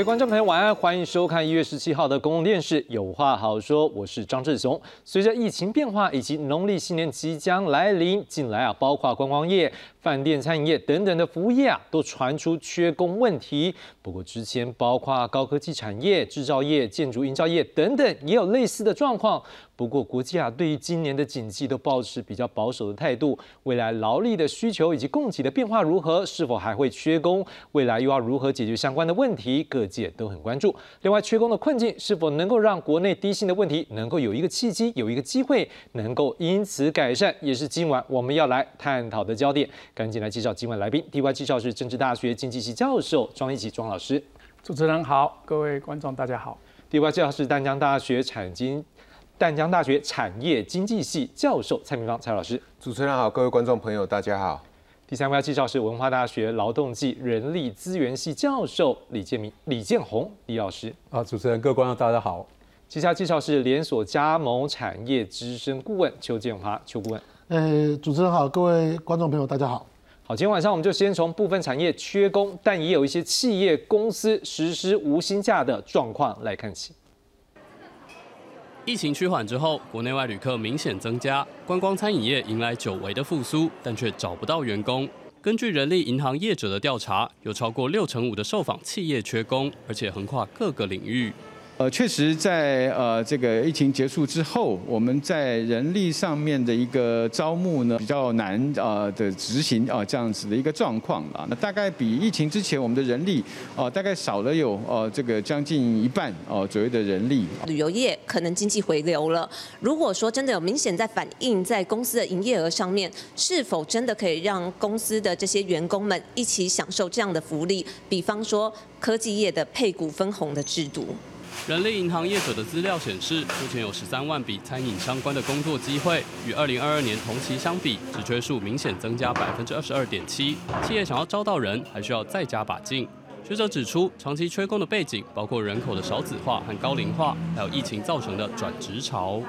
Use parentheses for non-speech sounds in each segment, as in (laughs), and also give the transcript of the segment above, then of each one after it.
各位观众朋友，晚安，欢迎收看一月十七号的公共电视《有话好说》，我是张志雄。随着疫情变化以及农历新年即将来临，近来啊，包括观光业、饭店、餐饮业等等的服务业啊，都传出缺工问题。不过之前包括高科技产业、制造业、建筑营造业等等，也有类似的状况。不过国际啊，对于今年的景气都保持比较保守的态度。未来劳力的需求以及供给的变化如何？是否还会缺工？未来又要如何解决相关的问题？各界都很关注。另外，缺工的困境是否能够让国内低薪的问题能够有一个契机，有一个机会能够因此改善，也是今晚我们要来探讨的焦点。赶紧来介绍今晚来宾。第一位介绍是政治大学经济系教授庄一奇庄老师。主持人好，各位观众大家好。第二位介绍是淡江大学产经。淡江大学产业经济系教授蔡明芳蔡老师，主持人好，各位观众朋友大家好。第三位要介绍是文化大学劳动暨人力资源系教授李建明李建宏李老师。啊，主持人各位观众大家好。接下来介绍是连锁加盟产业资深顾问邱建华邱顾问。呃，主持人好，各位观众朋友大家好。好，今天晚上我们就先从部分产业缺工，但也有一些企业公司实施无薪假的状况来看起。疫情趋缓之后，国内外旅客明显增加，观光餐饮业迎来久违的复苏，但却找不到员工。根据人力银行业者的调查，有超过六成五的受访企业缺工，而且横跨各个领域。呃，确实，在呃这个疫情结束之后，我们在人力上面的一个招募呢，比较难啊的执行啊这样子的一个状况啊。那大概比疫情之前我们的人力啊，大概少了有呃这个将近一半哦左右的人力。旅游业可能经济回流了，如果说真的有明显在反映在公司的营业额上面，是否真的可以让公司的这些员工们一起享受这样的福利？比方说科技业的配股分红的制度。人力银行业者的资料显示，目前有十三万笔餐饮相关的工作机会，与二零二二年同期相比，职缺数明显增加百分之二十二点七。企业想要招到人，还需要再加把劲。学者指出，长期缺工的背景包括人口的少子化和高龄化，还有疫情造成的转职潮。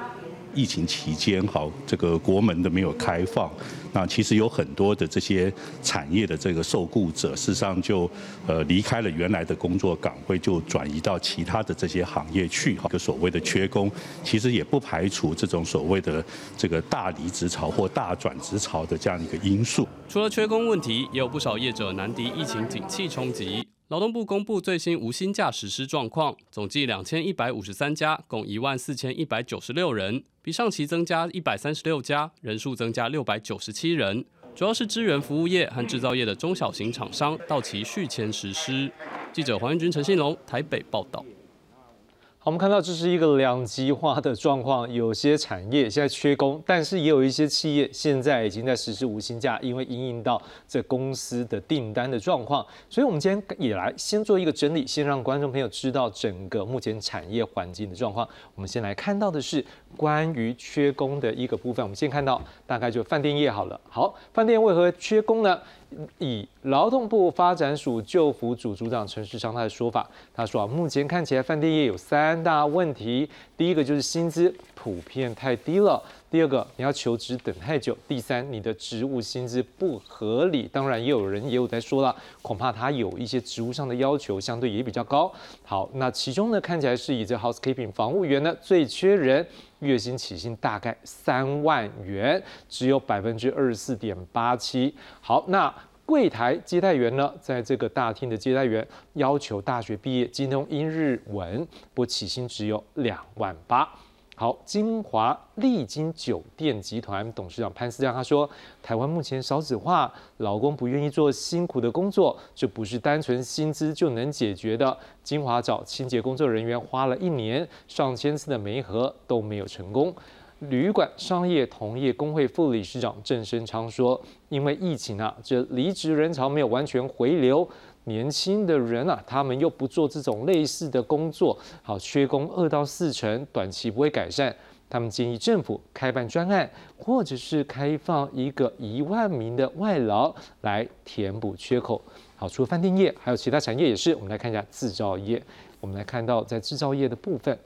疫情期间，好，这个国门都没有开放，那其实有很多的这些产业的这个受雇者，事实上就呃离开了原来的工作岗位，就转移到其他的这些行业去，哈，个所谓的缺工，其实也不排除这种所谓的这个大离职潮或大转职潮的这样一个因素。除了缺工问题，也有不少业者难敌疫情景气冲击。劳动部公布最新无薪假实施状况，总计两千一百五十三家，共一万四千一百九十六人，比上期增加一百三十六家，人数增加六百九十七人。主要是支援服务业和制造业的中小型厂商到期续签实施。记者黄彦军、陈信龙台北报道。好，我们看到这是一个两极化的状况，有些产业现在缺工，但是也有一些企业现在已经在实施无薪假，因为应应到这公司的订单的状况。所以，我们今天也来先做一个整理，先让观众朋友知道整个目前产业环境的状况。我们先来看到的是关于缺工的一个部分。我们先看到大概就饭店业好了。好，饭店为何缺工呢？以劳动部发展署救辅组组长陈世昌他的说法，他说啊，目前看起来饭店业有三大问题，第一个就是薪资普遍太低了，第二个你要求职等太久，第三你的职务薪资不合理。当然也有人也有在说了，恐怕他有一些职务上的要求相对也比较高。好，那其中呢看起来是以这 housekeeping 房务员呢最缺人，月薪起薪大概三万元，只有百分之二十四点八七。好，那。柜台接待员呢，在这个大厅的接待员要求大学毕业，精通英日文，不起薪只有两万八。好，金华丽晶酒店集团董事长潘思亮他说，台湾目前少子化，老公不愿意做辛苦的工作，这不是单纯薪资就能解决的。金华找清洁工作人员花了一年，上千次的媒合都没有成功。旅馆商业同业工会副理事长郑生昌说：“因为疫情啊，这离职人潮没有完全回流，年轻的人啊，他们又不做这种类似的工作，好，缺工二到四成，短期不会改善。他们建议政府开办专案，或者是开放一个一万名的外劳来填补缺口。好，除了饭店业，还有其他产业也是。我们来看一下制造业，我们来看到在制造业的部分。”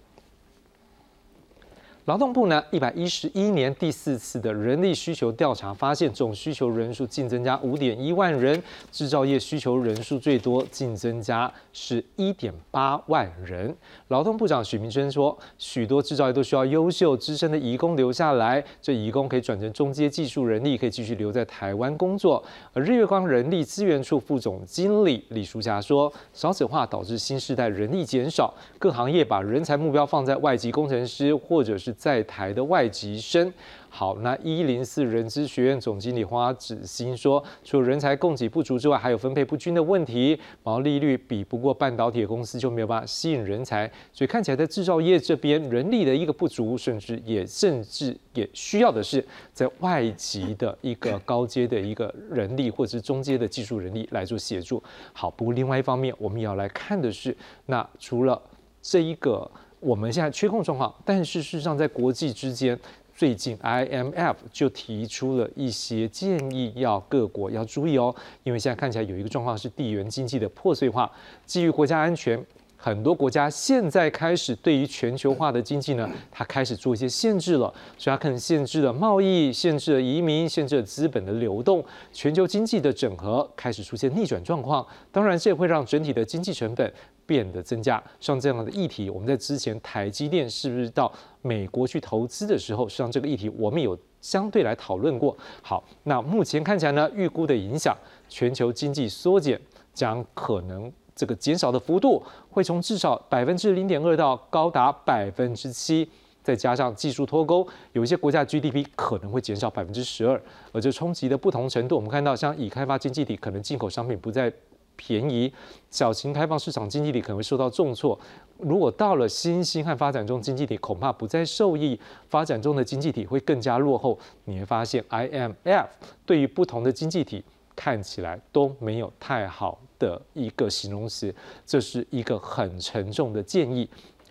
劳动部呢，一百一十一年第四次的人力需求调查发现，总需求人数净增加五点一万人，制造业需求人数最多，净增加是一点八万人。劳动部长许明春说，许多制造业都需要优秀资深的移工留下来，这移工可以转成中阶技术人力，可以继续留在台湾工作。而日月光人力资源处副总经理李淑霞说，少子化导致新时代人力减少，各行业把人才目标放在外籍工程师或者是。在台的外籍生，好，那一零四人资学院总经理花子欣说，除了人才供给不足之外，还有分配不均的问题，毛利率比不过半导体公司就没有办法吸引人才，所以看起来在制造业这边人力的一个不足，甚至也甚至也需要的是在外籍的一个高阶的一个人力，或者是中阶的技术人力来做协助。好，不过另外一方面，我们也要来看的是，那除了这一个。我们现在缺空状况，但是事实上在国际之间，最近 IMF 就提出了一些建议，要各国要注意哦，因为现在看起来有一个状况是地缘经济的破碎化，基于国家安全，很多国家现在开始对于全球化的经济呢，它开始做一些限制了，所以它可能限制了贸易，限制了移民，限制了资本的流动，全球经济的整合开始出现逆转状况，当然这也会让整体的经济成本。变得增加，像这样的议题，我们在之前台积电是不是到美国去投资的时候，实际上这个议题我们有相对来讨论过。好，那目前看起来呢，预估的影响，全球经济缩减将可能这个减少的幅度会从至少百分之零点二到高达百分之七，再加上技术脱钩，有一些国家 GDP 可能会减少百分之十二，而这冲击的不同程度，我们看到像已开发经济体可能进口商品不再。便宜，小型开放市场经济体可能会受到重挫。如果到了新兴和发展中经济体，恐怕不再受益，发展中的经济体会更加落后。你会发现，IMF 对于不同的经济体看起来都没有太好的一个形容词，这是一个很沉重的建议。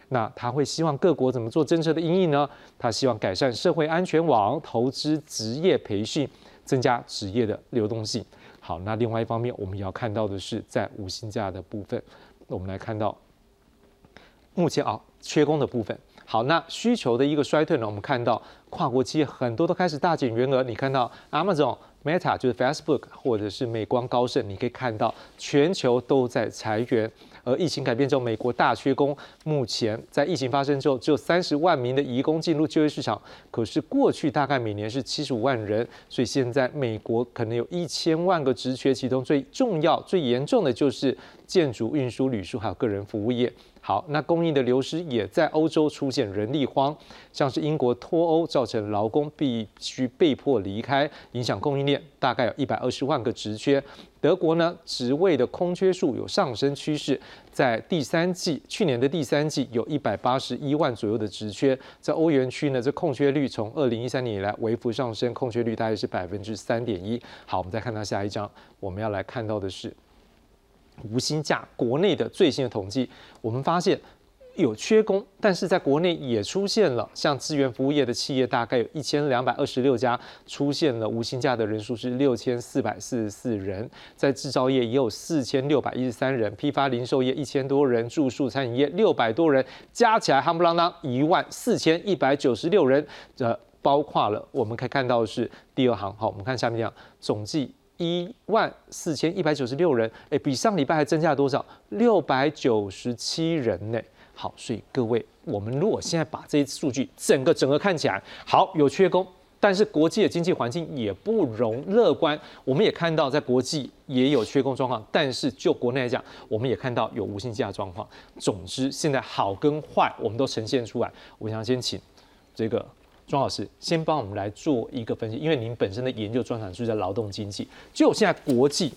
那他会希望各国怎么做政策的应应呢？他希望改善社会安全网、投资、职业培训，增加职业的流动性。好，那另外一方面，我们也要看到的是，在五星价的部分，我们来看到目前啊缺工的部分。好，那需求的一个衰退呢，我们看到跨国企业很多都开始大减员额。你看到 Amazon、Meta 就是 Facebook 或者是美光、高盛，你可以看到全球都在裁员。而疫情改变之后，美国大缺工，目前在疫情发生之后，只有三十万名的移工进入就业市场。可是过去大概每年是七十五万人，所以现在美国可能有一千万个职缺，其中最重要、最严重的就是建筑、运输、旅宿还有个人服务业。好，那供应的流失也在欧洲出现人力荒，像是英国脱欧造成劳工必须被迫离开，影响供应链，大概有一百二十万个职缺。德国呢，职位的空缺数有上升趋势，在第三季，去年的第三季有一百八十一万左右的职缺。在欧元区呢，这空缺率从二零一三年以来微幅上升，空缺率大概是百分之三点一。好，我们再看到下一张，我们要来看到的是。无薪假，国内的最新的统计，我们发现有缺工，但是在国内也出现了像资源服务业的企业，大概有一千两百二十六家出现了无薪假的人数是六千四百四十四人，在制造业也有四千六百一十三人，批发零售业一千多人，住宿餐饮业六百多人，加起来夯不啷当一万四千一百九十六人，呃，包括了我们可以看到是第二行，好，我们看下面这样总计。一万四千一百九十六人，哎，比上礼拜还增加了多少？六百九十七人呢。好，所以各位，我们如果现在把这些数据整个整个看起来，好有缺工，但是国际的经济环境也不容乐观。我们也看到在国际也有缺工状况，但是就国内来讲，我们也看到有无薪假状况。总之，现在好跟坏我们都呈现出来。我想先请这个。庄老师，先帮我们来做一个分析，因为您本身的研究专长是在劳动经济，就现在国际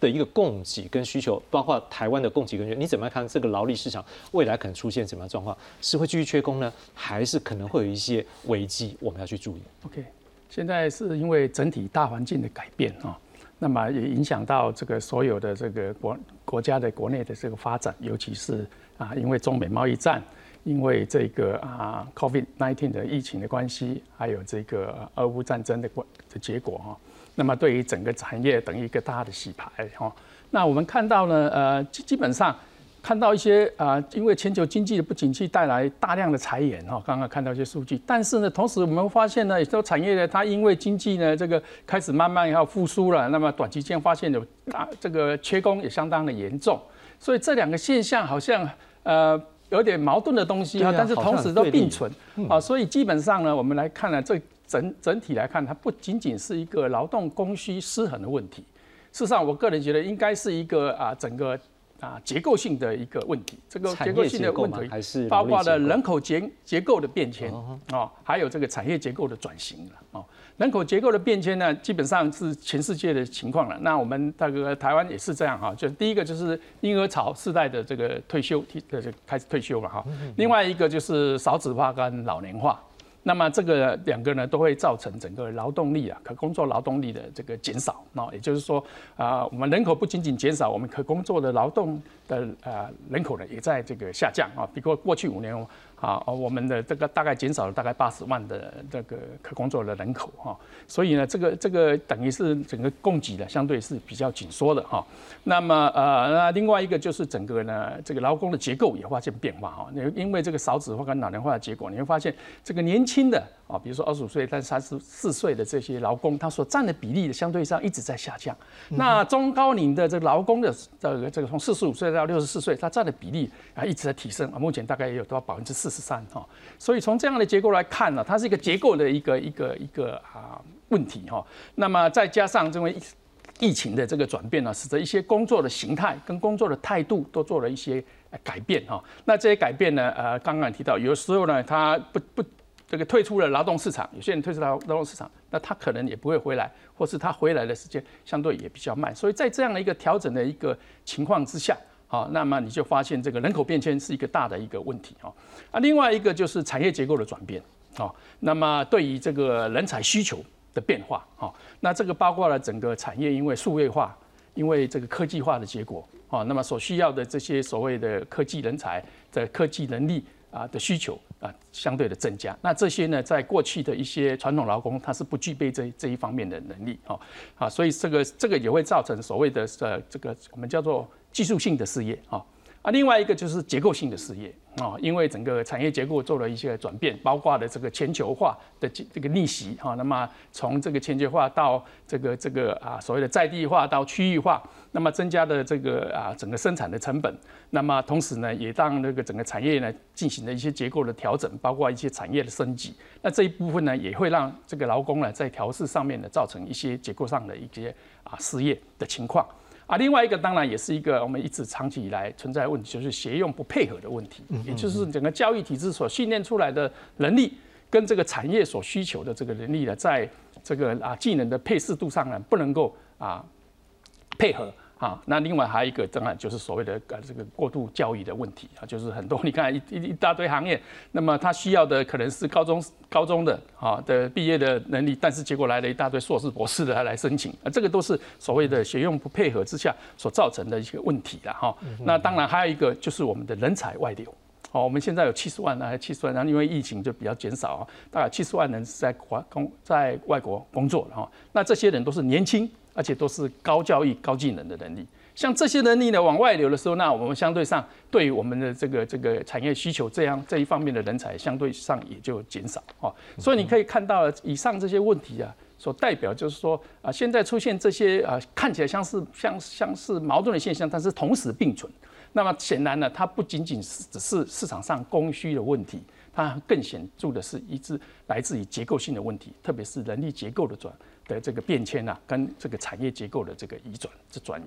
的一个供给跟需求，包括台湾的供给跟需求，你怎么看这个劳力市场未来可能出现什么样状况？是会继续缺工呢，还是可能会有一些危机？我们要去注意。OK，现在是因为整体大环境的改变啊，那么也影响到这个所有的这个国国家的国内的这个发展，尤其是啊，因为中美贸易战。因为这个啊，COVID-19 的疫情的关系，还有这个俄乌战争的关的结果哈，那么对于整个产业等于一个大的洗牌哈。那我们看到呢，呃，基基本上看到一些啊，因为全球经济的不景气带来大量的裁员哈，刚刚看到一些数据，但是呢，同时我们发现呢，有些产业呢，它因为经济呢这个开始慢慢要复苏了，那么短期间发现有大这个缺工也相当的严重，所以这两个现象好像呃有点矛盾的东西啊，但是同时都并存。啊，所以基本上呢，我们来看呢，这整整体来看，它不仅仅是一个劳动供需失衡的问题，事实上，我个人觉得应该是一个啊整个。啊，结构性的一个问题，这个结构性的问题还是包括了人口结结构的变迁啊，还有这个产业结构的转型了啊。人口结构的变迁呢，基本上是全世界的情况了。那我们这个台湾也是这样哈，就第一个就是婴儿潮世代的这个退休，呃，就开始退休了哈。另外一个就是少子化跟老年化。那么这个两个呢，都会造成整个劳动力啊，可工作劳动力的这个减少。那也就是说，啊，我们人口不仅仅减少，我们可工作的劳动的啊人口呢，也在这个下降啊。比如过去五年。啊，我们的这个大概减少了大概八十万的这个可工作的人口哈，所以呢，这个这个等于是整个供给的相对是比较紧缩的哈。那么呃，那另外一个就是整个呢，这个劳工的结构也发生变化哈。因因为这个少子化跟老龄化的结果，你会发现这个年轻的啊，比如说二十五岁但三十四岁的这些劳工，他所占的比例相对上一直在下降。那中高龄的这个劳工的这个这个从四十五岁到六十四岁，他占的比例啊一直在提升啊，目前大概也有多少百分之四。十三哈，所以从这样的结构来看呢，它是一个结构的一个一个一个啊问题哈。那么再加上因为疫情的这个转变呢，使得一些工作的形态跟工作的态度都做了一些改变哈。那这些改变呢，呃，刚刚提到有时候呢，他不不这个退出了劳动市场，有些人退出劳劳动市场，那他可能也不会回来，或是他回来的时间相对也比较慢。所以在这样的一个调整的一个情况之下。好，那么你就发现这个人口变迁是一个大的一个问题啊。啊，另外一个就是产业结构的转变啊。那么对于这个人才需求的变化啊，那这个包括了整个产业因为数位化、因为这个科技化的结果啊，那么所需要的这些所谓的科技人才的科技能力啊的需求啊，相对的增加。那这些呢，在过去的一些传统劳工，他是不具备这这一方面的能力哦。啊，所以这个这个也会造成所谓的呃这个我们叫做。技术性的失业啊啊，另外一个就是结构性的失业啊，因为整个产业结构做了一些转变，包括了这个全球化的这个逆袭啊，那么从这个全球化到这个这个啊所谓的在地化到区域化，那么增加的这个啊整个生产的成本，那么同时呢也让那个整个产业呢进行了一些结构的调整，包括一些产业的升级，那这一部分呢也会让这个劳工呢在调试上面呢造成一些结构上的一些啊失业的情况。啊，另外一个当然也是一个我们一直长期以来存在问题，就是协用不配合的问题，也就是整个教育体制所训练出来的能力，跟这个产业所需求的这个能力呢，在这个啊技能的配适度上呢，不能够啊配合。啊，那另外还有一个，当然就是所谓的呃这个过度教育的问题啊，就是很多 (laughs) 你看一一一大堆行业，那么他需要的可能是高中高中的啊的毕业的能力，但是结果来了一大堆硕士博士的来申请，啊这个都是所谓的学用不配合之下所造成的一些问题了哈。那当然还有一个就是我们的人才外流，哦，我们现在有七十万啊七十万，然后因为疫情就比较减少啊，大概七十万人是在国工在外国工作了哈，那这些人都是年轻。而且都是高教育、高技能的能力，像这些能力呢往外流的时候，那我们相对上对于我们的这个这个产业需求这样这一方面的人才，相对上也就减少啊。所以你可以看到以上这些问题啊，所代表就是说啊，现在出现这些啊看起来像是像像是矛盾的现象，但是同时并存。那么显然呢，它不仅仅是只是市场上供需的问题，它更显著的是一致来自于结构性的问题，特别是人力结构的转。的这个变迁呐，跟这个产业结构的这个移转、这转移。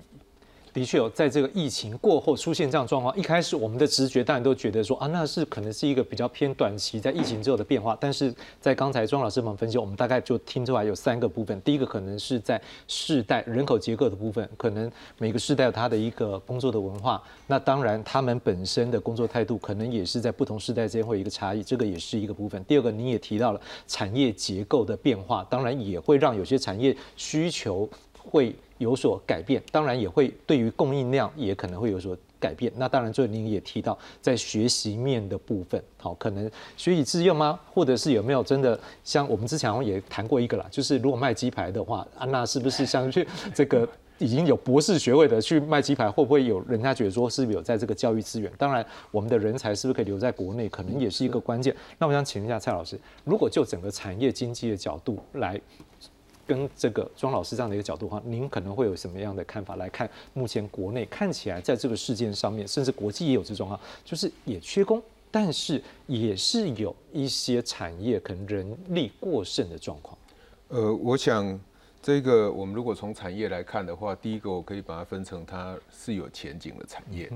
的确有，在这个疫情过后出现这样状况。一开始我们的直觉当然都觉得说啊，那是可能是一个比较偏短期在疫情之后的变化。但是在刚才庄老师们分析，我们大概就听出来有三个部分。第一个可能是在世代人口结构的部分，可能每个世代有他的一个工作的文化。那当然他们本身的工作态度可能也是在不同世代之间会有一个差异，这个也是一个部分。第二个你也提到了产业结构的变化，当然也会让有些产业需求会。有所改变，当然也会对于供应量也可能会有所改变。那当然，最后您也提到在学习面的部分，好，可能学以致用吗？或者是有没有真的像我们之前也谈过一个啦，就是如果卖鸡排的话，安娜是不是像去这个已经有博士学位的去卖鸡排，会不会有人家觉得说是不是有在这个教育资源？当然，我们的人才是不是可以留在国内，可能也是一个关键。那我想请问一下蔡老师，如果就整个产业经济的角度来。跟这个庄老师这样的一个角度的话，您可能会有什么样的看法来看？目前国内看起来在这个事件上面，甚至国际也有这种啊，就是也缺工，但是也是有一些产业可能人力过剩的状况。呃，我想这个我们如果从产业来看的话，第一个我可以把它分成它是有前景的产业，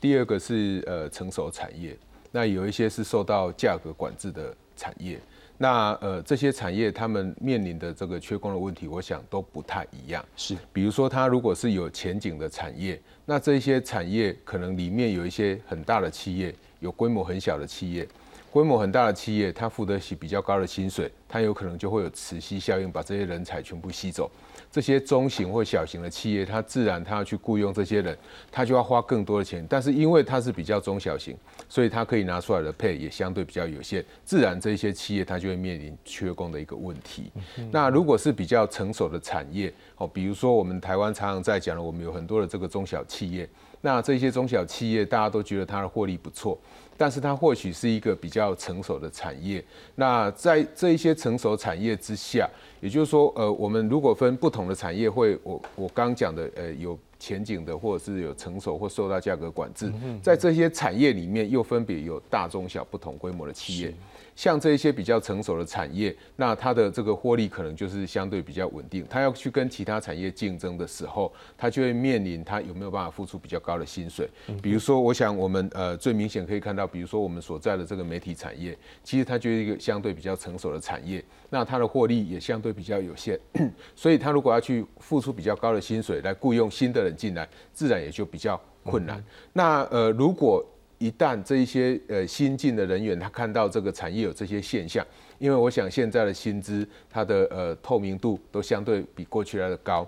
第二个是呃成熟产业，那有一些是受到价格管制的产业。那呃，这些产业他们面临的这个缺工的问题，我想都不太一样。是，比如说，它如果是有前景的产业，那这些产业可能里面有一些很大的企业，有规模很小的企业。规模很大的企业，它付得起比较高的薪水，它有可能就会有磁吸效应，把这些人才全部吸走。这些中型或小型的企业，它自然它要去雇佣这些人，它就要花更多的钱。但是因为它是比较中小型，所以它可以拿出来的配也相对比较有限，自然这些企业它就会面临缺工的一个问题。那如果是比较成熟的产业，哦，比如说我们台湾常常在讲的，我们有很多的这个中小企业，那这些中小企业大家都觉得它的获利不错。但是它或许是一个比较成熟的产业。那在这一些成熟产业之下，也就是说，呃，我们如果分不同的产业，会我我刚讲的，呃，有前景的，或者是有成熟或受到价格管制，在这些产业里面，又分别有大中小不同规模的企业。像这一些比较成熟的产业，那它的这个获利可能就是相对比较稳定。它要去跟其他产业竞争的时候，它就会面临它有没有办法付出比较高的薪水。比如说，我想我们呃最明显可以看到，比如说我们所在的这个媒体产业，其实它就是一个相对比较成熟的产业，那它的获利也相对比较有限，(clears throat) 所以它如果要去付出比较高的薪水来雇佣新的人进来，自然也就比较困难。那呃如果一旦这一些呃新进的人员，他看到这个产业有这些现象，因为我想现在的薪资它的呃透明度都相对比过去来的高，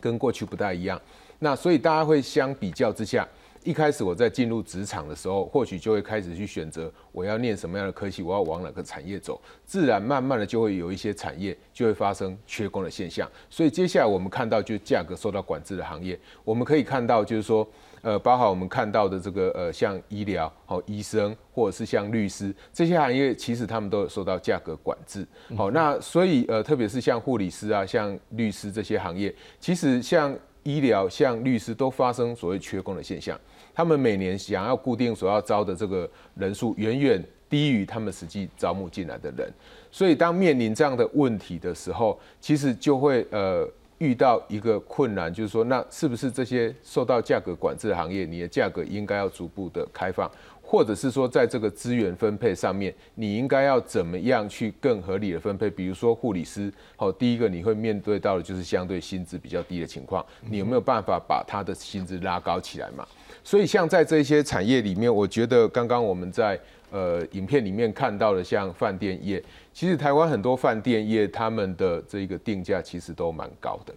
跟过去不太一样。那所以大家会相比较之下，一开始我在进入职场的时候，或许就会开始去选择我要念什么样的科系，我要往哪个产业走，自然慢慢的就会有一些产业就会发生缺工的现象。所以接下来我们看到就价格受到管制的行业，我们可以看到就是说。呃，包含我们看到的这个呃，像医疗、好医生，或者是像律师这些行业，其实他们都有受到价格管制。好，那所以呃，特别是像护理师啊、像律师这些行业，其实像医疗、像律师都发生所谓缺工的现象。他们每年想要固定所要招的这个人数，远远低于他们实际招募进来的人。所以当面临这样的问题的时候，其实就会呃。遇到一个困难，就是说，那是不是这些受到价格管制的行业，你的价格应该要逐步的开放，或者是说，在这个资源分配上面，你应该要怎么样去更合理的分配？比如说护理师，好，第一个你会面对到的就是相对薪资比较低的情况，你有没有办法把他的薪资拉高起来嘛？所以像在这些产业里面，我觉得刚刚我们在。呃，影片里面看到的像饭店业，其实台湾很多饭店业他们的这个定价其实都蛮高的。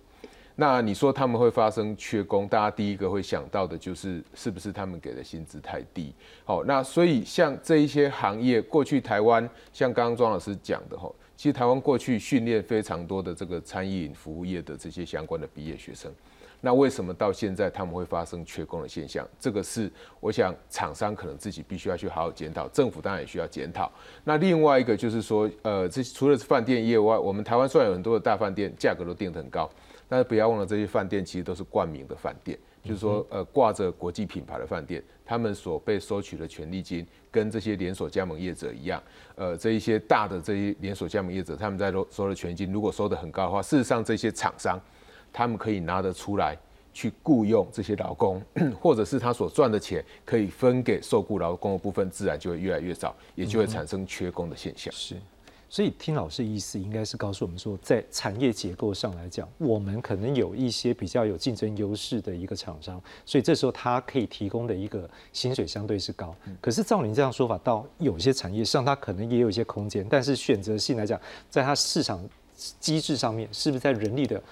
那你说他们会发生缺工，大家第一个会想到的就是是不是他们给的薪资太低？好，那所以像这一些行业，过去台湾像刚刚庄老师讲的哈，其实台湾过去训练非常多的这个餐饮服务业的这些相关的毕业学生。那为什么到现在他们会发生缺工的现象？这个是我想厂商可能自己必须要去好好检讨，政府当然也需要检讨。那另外一个就是说，呃，这除了饭店业外，我们台湾虽然有很多的大饭店，价格都定得很高，但是不要忘了这些饭店其实都是冠名的饭店，就是说，呃，挂着国际品牌的饭店，他们所被收取的权利金跟这些连锁加盟业者一样，呃，这一些大的这些连锁加盟业者，他们在收收的权金如果收得很高的话，事实上这些厂商。他们可以拿得出来去雇佣这些劳工，(coughs) 或者是他所赚的钱可以分给受雇劳工的部分，自然就会越来越少，也就会产生缺工的现象。是，所以听老师意思，应该是告诉我们说，在产业结构上来讲，我们可能有一些比较有竞争优势的一个厂商，所以这时候他可以提供的一个薪水相对是高。可是照您这样说法，到有些产业上，它可能也有一些空间，但是选择性来讲，在它市场机制上面，是不是在人力的？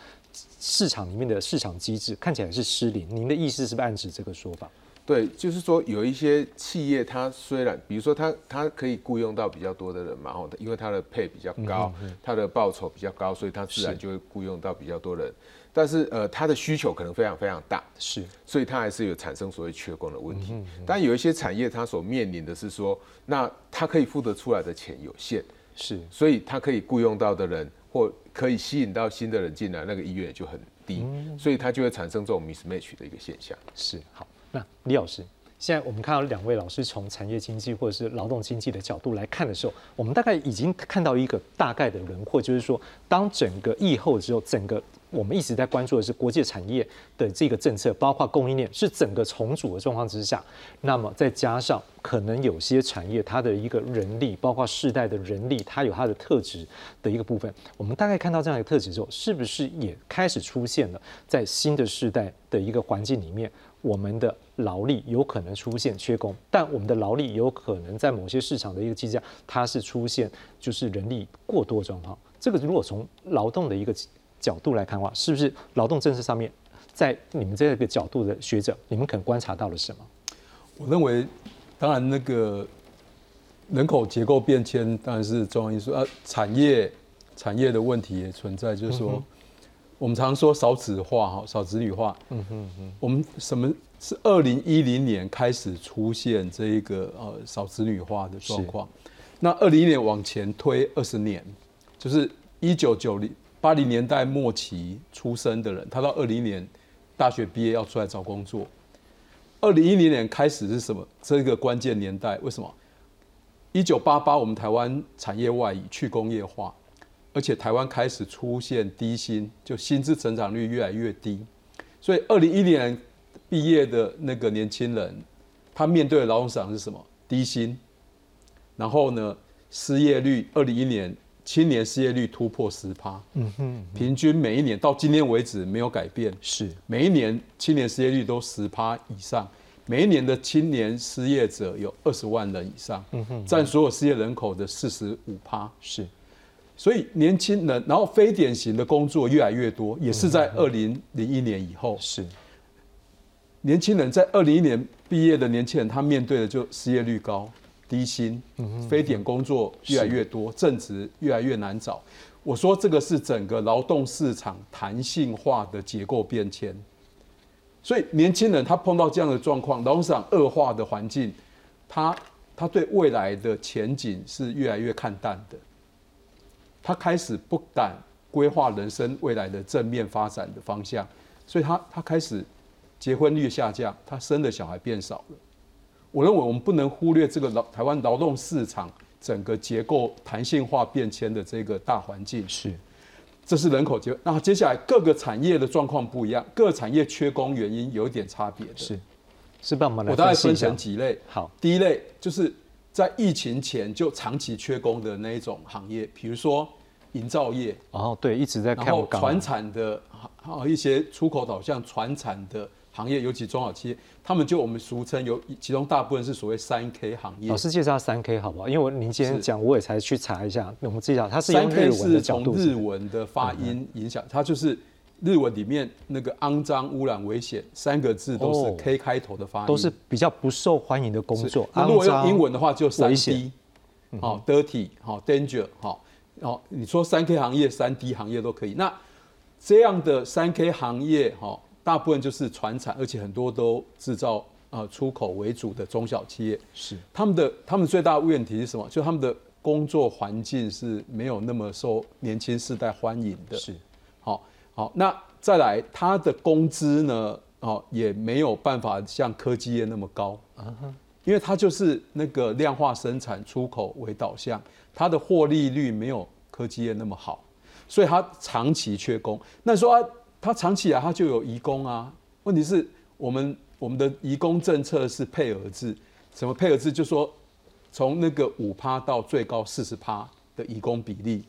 市场里面的市场机制看起来是失灵，您的意思是不是暗指这个说法？对，就是说有一些企业，它虽然比如说它它可以雇佣到比较多的人嘛，哦，因为它的配比较高，它的报酬比较高，所以它自然就会雇佣到比较多人。但是呃，它的需求可能非常非常大，是，所以它还是有产生所谓缺工的问题。但有一些产业它所面临的是说，那它可以付得出来的钱有限，是，所以它可以雇佣到的人或可以吸引到新的人进来，那个意愿就很低，所以它就会产生这种 mismatch 的一个现象。是，好，那李老师。现在我们看到两位老师从产业经济或者是劳动经济的角度来看的时候，我们大概已经看到一个大概的轮廓，就是说，当整个疫后之后，整个我们一直在关注的是国际产业的这个政策，包括供应链是整个重组的状况之下，那么再加上可能有些产业它的一个人力，包括世代的人力，它有它的特质的一个部分，我们大概看到这样一个特质之后，是不是也开始出现了在新的世代的一个环境里面？我们的劳力有可能出现缺工，但我们的劳力有可能在某些市场的一个计价，它是出现就是人力过多状况。这个如果从劳动的一个角度来看的话，是不是劳动政策上面，在你们这个角度的学者，你们可能观察到了什么？我认为，当然那个人口结构变迁当然是重要因素啊，产业产业的问题也存在，就是说。我们常说少子化哈，少子女化。嗯哼哼。我们什么是二零一零年开始出现这一个呃少子女化的状况？那二零一年往前推二十年，就是一九九零八零年代末期出生的人，他到二零年大学毕业要出来找工作。二零一零年开始是什么？这个关键年代？为什么？一九八八我们台湾产业外移去工业化。而且台湾开始出现低薪，就薪资成长率越来越低，所以二零一零年毕业的那个年轻人，他面对的劳动市场是什么？低薪，然后呢，失业率二零一年青年失业率突破十趴，嗯哼，平均每一年到今天为止没有改变，是。每一年青年失业率都十趴以上，每一年的青年失业者有二十万人以上，嗯哼，占所有失业人口的四十五趴，是。所以年轻人，然后非典型的工作越来越多，也是在二零零一年以后。是。年轻人在二零一年毕业的年轻人，他面对的就失业率高、低薪、非典工作越来越多，正职越来越难找。我说这个是整个劳动市场弹性化的结构变迁。所以年轻人他碰到这样的状况，劳动市场恶化的环境，他他对未来的前景是越来越看淡的。他开始不敢规划人生未来的正面发展的方向，所以他他开始结婚率下降，他生的小孩变少了。我认为我们不能忽略这个劳台湾劳动市场整个结构弹性化变迁的这个大环境是，这是人口结。那接下来各个产业的状况不一样，各产业缺工原因有一点差别的。是，是帮我们来我大概分成几类。好，第一类就是在疫情前就长期缺工的那一种行业，比如说。营造业哦，对，一直在看。然后船产的，还有一些出口导向船产的行业，尤其中小企业，他们就我们俗称有，其中大部分是所谓三 K 行业。老师介绍三 K 好不好？因为我您今天讲，我也才去查一下。我们介绍它是三 K 是从日文的发音影响，它就是日文里面那个肮脏、污染、危险三个字都是 K 开头的发音，都是比较不受欢迎的工作。那如果用英文的话，就三 D，好，dirty，好，danger，好。哦，你说三 K 行业、三 D 行业都可以。那这样的三 K 行业，哈，大部分就是船产，而且很多都制造啊出口为主的中小企业。是他们的他们最大的问题是什么？就他们的工作环境是没有那么受年轻世代欢迎的。是，好，好，那再来，他的工资呢？哦，也没有办法像科技业那么高。啊因为它就是那个量化生产、出口为导向。它的获利率没有科技业那么好，所以它长期缺工。那说啊，它长期啊，它就有移工啊。问题是我们我们的移工政策是配额制，什么配额制？就说从那个五趴到最高四十趴的移工比例。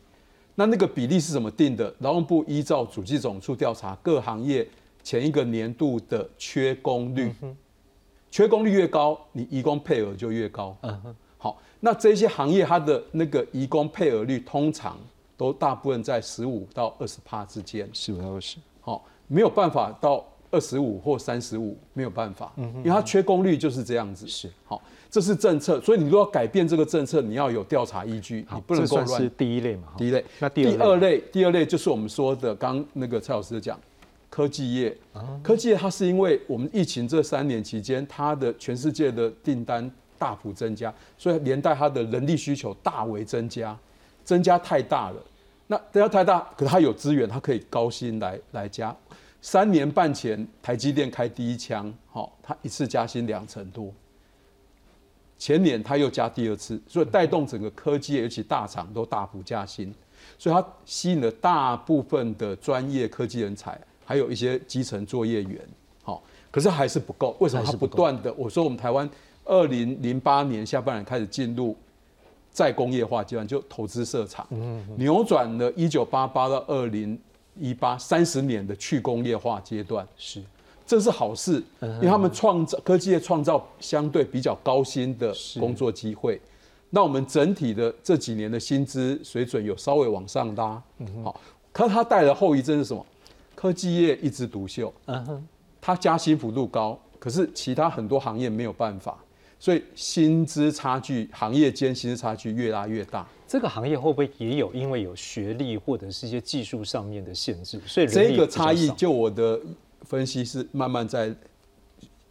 那那个比例是怎么定的？劳动部依照主计总处调查各行业前一个年度的缺工率，缺工率越高，你移工配额就越高。嗯哼。好，那这些行业它的那个移工配额率通常都大部分在十五到二十趴之间，十五到二十。好，没有办法到二十五或三十五，没有办法，因为它缺功率就是这样子。是，好，这是政策，所以你如果要改变这个政策，你要有调查依据，你不能够乱。是第一类嘛？第一类，那第二类，第二类就是我们说的，刚那个蔡老师讲，科技业，科技业它是因为我们疫情这三年期间，它的全世界的订单大幅增加，所以连带它的人力需求大为增加，增加太大了。那增加太大，可是他有资源，他可以高薪来来加。三年半前，台积电开第一枪，好，他一次加薪两成多。前年他又加第二次，所以带动整个科技，尤其大厂都大幅加薪，所以它吸引了大部分的专业科技人才，还有一些基层作业员，好，可是还是不够。为什么？它不断的，我说我们台湾二零零八年下半年开始进入再工业化阶段，就投资设厂，扭转了一九八八到二零一八三十年的去工业化阶段，是。这是好事，因为他们创造科技业创造相对比较高薪的工作机会。那我们整体的这几年的薪资水准有稍微往上拉，好，可是它带来后遗症是什么？科技业一枝独秀，嗯哼，它加薪幅度高，可是其他很多行业没有办法，所以薪资差距，行业间薪资差距越拉越大。这个行业会不会也有因为有学历或者是一些技术上面的限制？所以这个差异，就我的。分析是慢慢在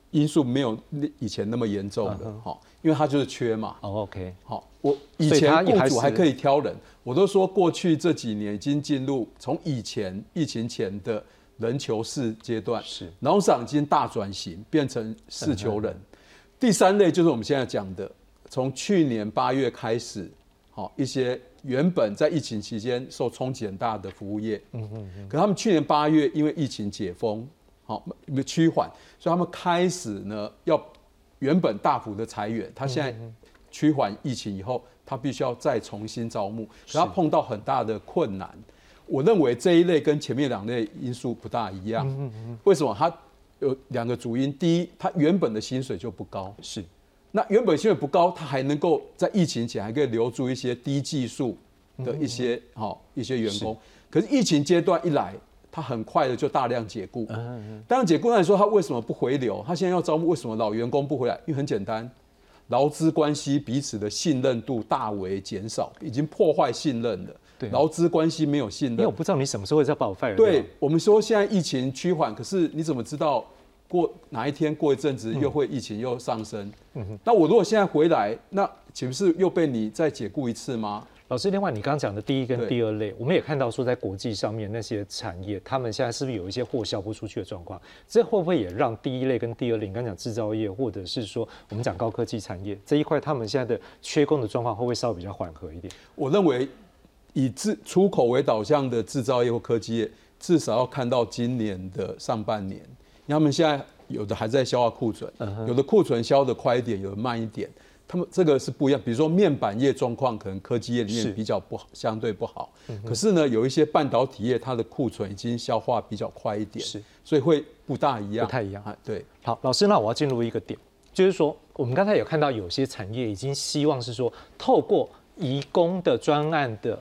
因素没有以前那么严重的，好，因为它就是缺嘛。OK，好，我以前雇主还可以挑人，我都说过去这几年已经进入从以前疫情前的人求事阶段，是农场已经大转型，变成事求人。第三类就是我们现在讲的，从去年八月开始，好一些。原本在疫情期间受冲击很大的服务业，嗯嗯嗯，可他们去年八月因为疫情解封，好趋缓，所以他们开始呢要原本大幅的裁员，他现在趋缓疫情以后，他必须要再重新招募，可他碰到很大的困难。我认为这一类跟前面两类因素不大一样，为什么？它有两个主因，第一，他原本的薪水就不高，是。那原本薪水不高，他还能够在疫情前还可以留住一些低技术的一些好一些员工。可是疫情阶段一来，他很快的就大量解雇。当然解雇，那你说他为什么不回流？他现在要招募，为什么老员工不回来？因为很简单，劳资关系彼此的信任度大为减少，已经破坏信任了。对，劳资关系没有信任。因为我不知道你什么时候会再把我 fire 对我们说现在疫情趋缓，可是你怎么知道？过哪一天过一阵子又会疫情又上升，嗯哼那我如果现在回来，那岂不是又被你再解雇一次吗？老师，另外你刚刚讲的第一跟第二类，我们也看到说在国际上面那些产业，他们现在是不是有一些货销不出去的状况？这会不会也让第一类跟第二类，你刚讲制造业或者是说我们讲高科技产业这一块，他们现在的缺工的状况会不会稍微比较缓和一点？我认为以制出口为导向的制造业或科技业，至少要看到今年的上半年。他们现在有的还在消化库存，有的库存消的快一点，有的慢一点。他们这个是不一样。比如说面板业状况，可能科技业里面比较不好，相对不好。可是呢，有一些半导体业，它的库存已经消化比较快一点，是，所以会不大一样，不太一样啊。对，好，老师，那我要进入一个点，就是说，我们刚才有看到有些产业已经希望是说，透过移工的专案的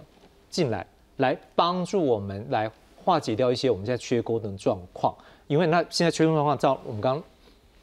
进来，来帮助我们来化解掉一些我们现在缺工的状况。因为那现在缺工状况，照我们刚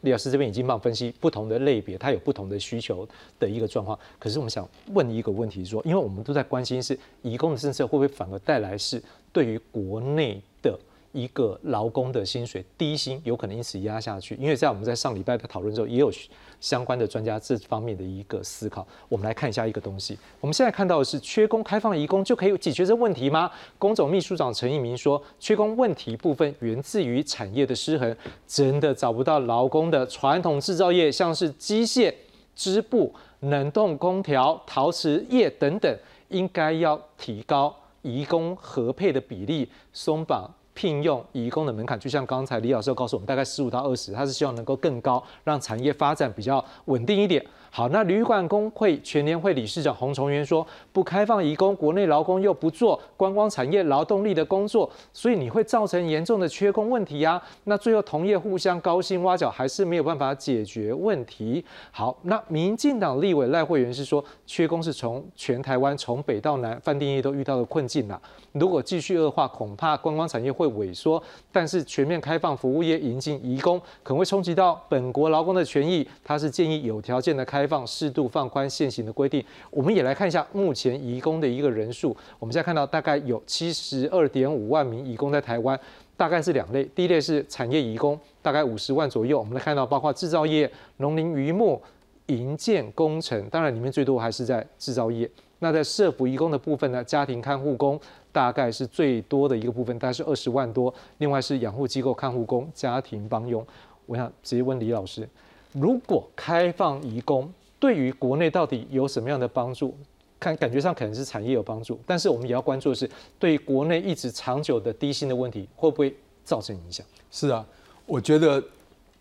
李老师这边已经帮分析不同的类别，它有不同的需求的一个状况。可是我们想问一个问题，说，因为我们都在关心是移工的政策会不会反而带来是对于国内的。一个劳工的薪水低薪有可能因此压下去，因为在我们在上礼拜的讨论之后，也有相关的专家这方面的一个思考。我们来看一下一个东西，我们现在看到的是缺工开放移工就可以解决这问题吗？工总秘书长陈一鸣说，缺工问题部分源自于产业的失衡，真的找不到劳工的传统制造业，像是机械、织布、冷冻空调、陶瓷业等等，应该要提高移工合配的比例，松绑。聘用移工的门槛，就像刚才李老师告诉我们，大概十五到二十，他是希望能够更高，让产业发展比较稳定一点。好，那旅馆工会全年会理事长洪崇元说，不开放移工，国内劳工又不做观光产业劳动力的工作，所以你会造成严重的缺工问题啊。那最后同业互相高薪挖角，还是没有办法解决问题。好，那民进党立委赖慧媛是说，缺工是从全台湾从北到南饭店业都遇到的困境啦。如果继续恶化，恐怕观光产业会萎缩。但是全面开放服务业引进移工，可能会冲击到本国劳工的权益。他是建议有条件的开。开放适度放宽现行的规定，我们也来看一下目前移工的一个人数。我们现在看到大概有七十二点五万名移工在台湾。大概是两类，第一类是产业移工，大概五十万左右。我们来看到，包括制造业、农林渔牧、营建工程，当然里面最多还是在制造业。那在社福移工的部分呢，家庭看护工大概是最多的一个部分，大概是二十万多。另外是养护机构看护工、家庭帮佣。我想直接问李老师，如果开放移工，对于国内到底有什么样的帮助？看感觉上可能是产业有帮助，但是我们也要关注的是，对国内一直长久的低薪的问题，会不会造成影响？是啊，我觉得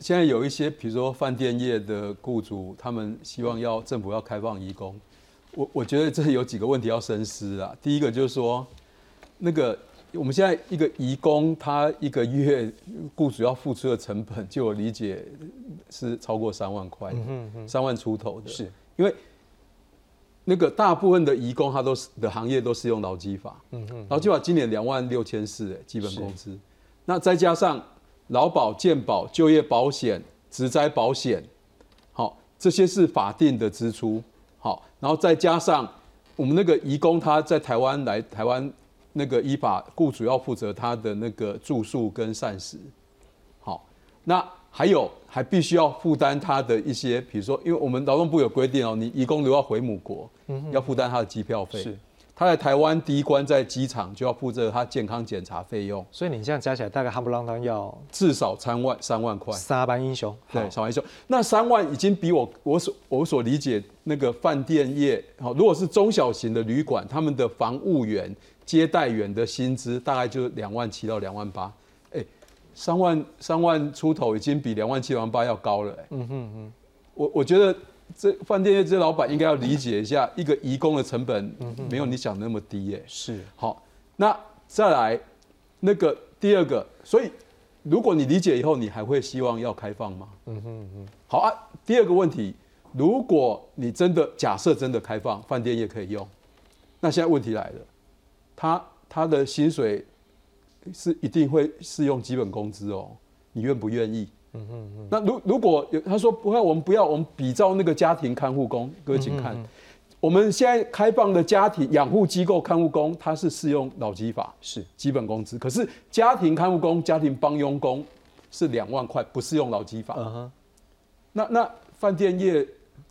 现在有一些，比如说饭店业的雇主，他们希望要政府要开放移工。我我觉得这有几个问题要深思啊。第一个就是说，那个我们现在一个移工，他一个月雇主要付出的成本，就我理解是超过三万块，三万出头的。是因为那个大部分的移工，他都是的行业都是用劳基法，嗯嗯，劳基法今年两万六千四，哎，基本工资，那再加上劳保、健保、就业保险、职灾保险，好，这些是法定的支出。好，然后再加上我们那个移工，他在台湾来台湾，那个依法雇主要负责他的那个住宿跟膳食。好，那还有还必须要负担他的一些，比如说，因为我们劳动部有规定哦，你移工留要回母国，嗯要负担他的机票费。是。他在台湾第一关在机场就要负责他健康检查费用，所以你这样加起来大概夯不啷当要至少三万三万块。三班英雄，对，三班英雄。那三万已经比我我所我所理解那个饭店业，好，如果是中小型的旅馆，他们的房务员、接待员的薪资大概就两万七到两万八。哎，三万三万出头已经比两万七两万八要高了。哎，嗯哼哼，我我觉得。这饭店业这些老板应该要理解一下，一个移工的成本没有你想那么低耶。是，好，那再来那个第二个，所以如果你理解以后，你还会希望要开放吗？嗯哼哼。好啊，第二个问题，如果你真的假设真的开放，饭店业可以用，那现在问题来了，他他的薪水是一定会适用基本工资哦，你愿不愿意？嗯嗯嗯，那如如果有他说不要，我们不要，我们比照那个家庭看护工，各位请看，我们现在开放的家庭养护机构看护工，它是适用劳基法，是基本工资，可是家庭看护工、家庭帮佣工是两万块，不适用劳基法。嗯哼，那那饭店业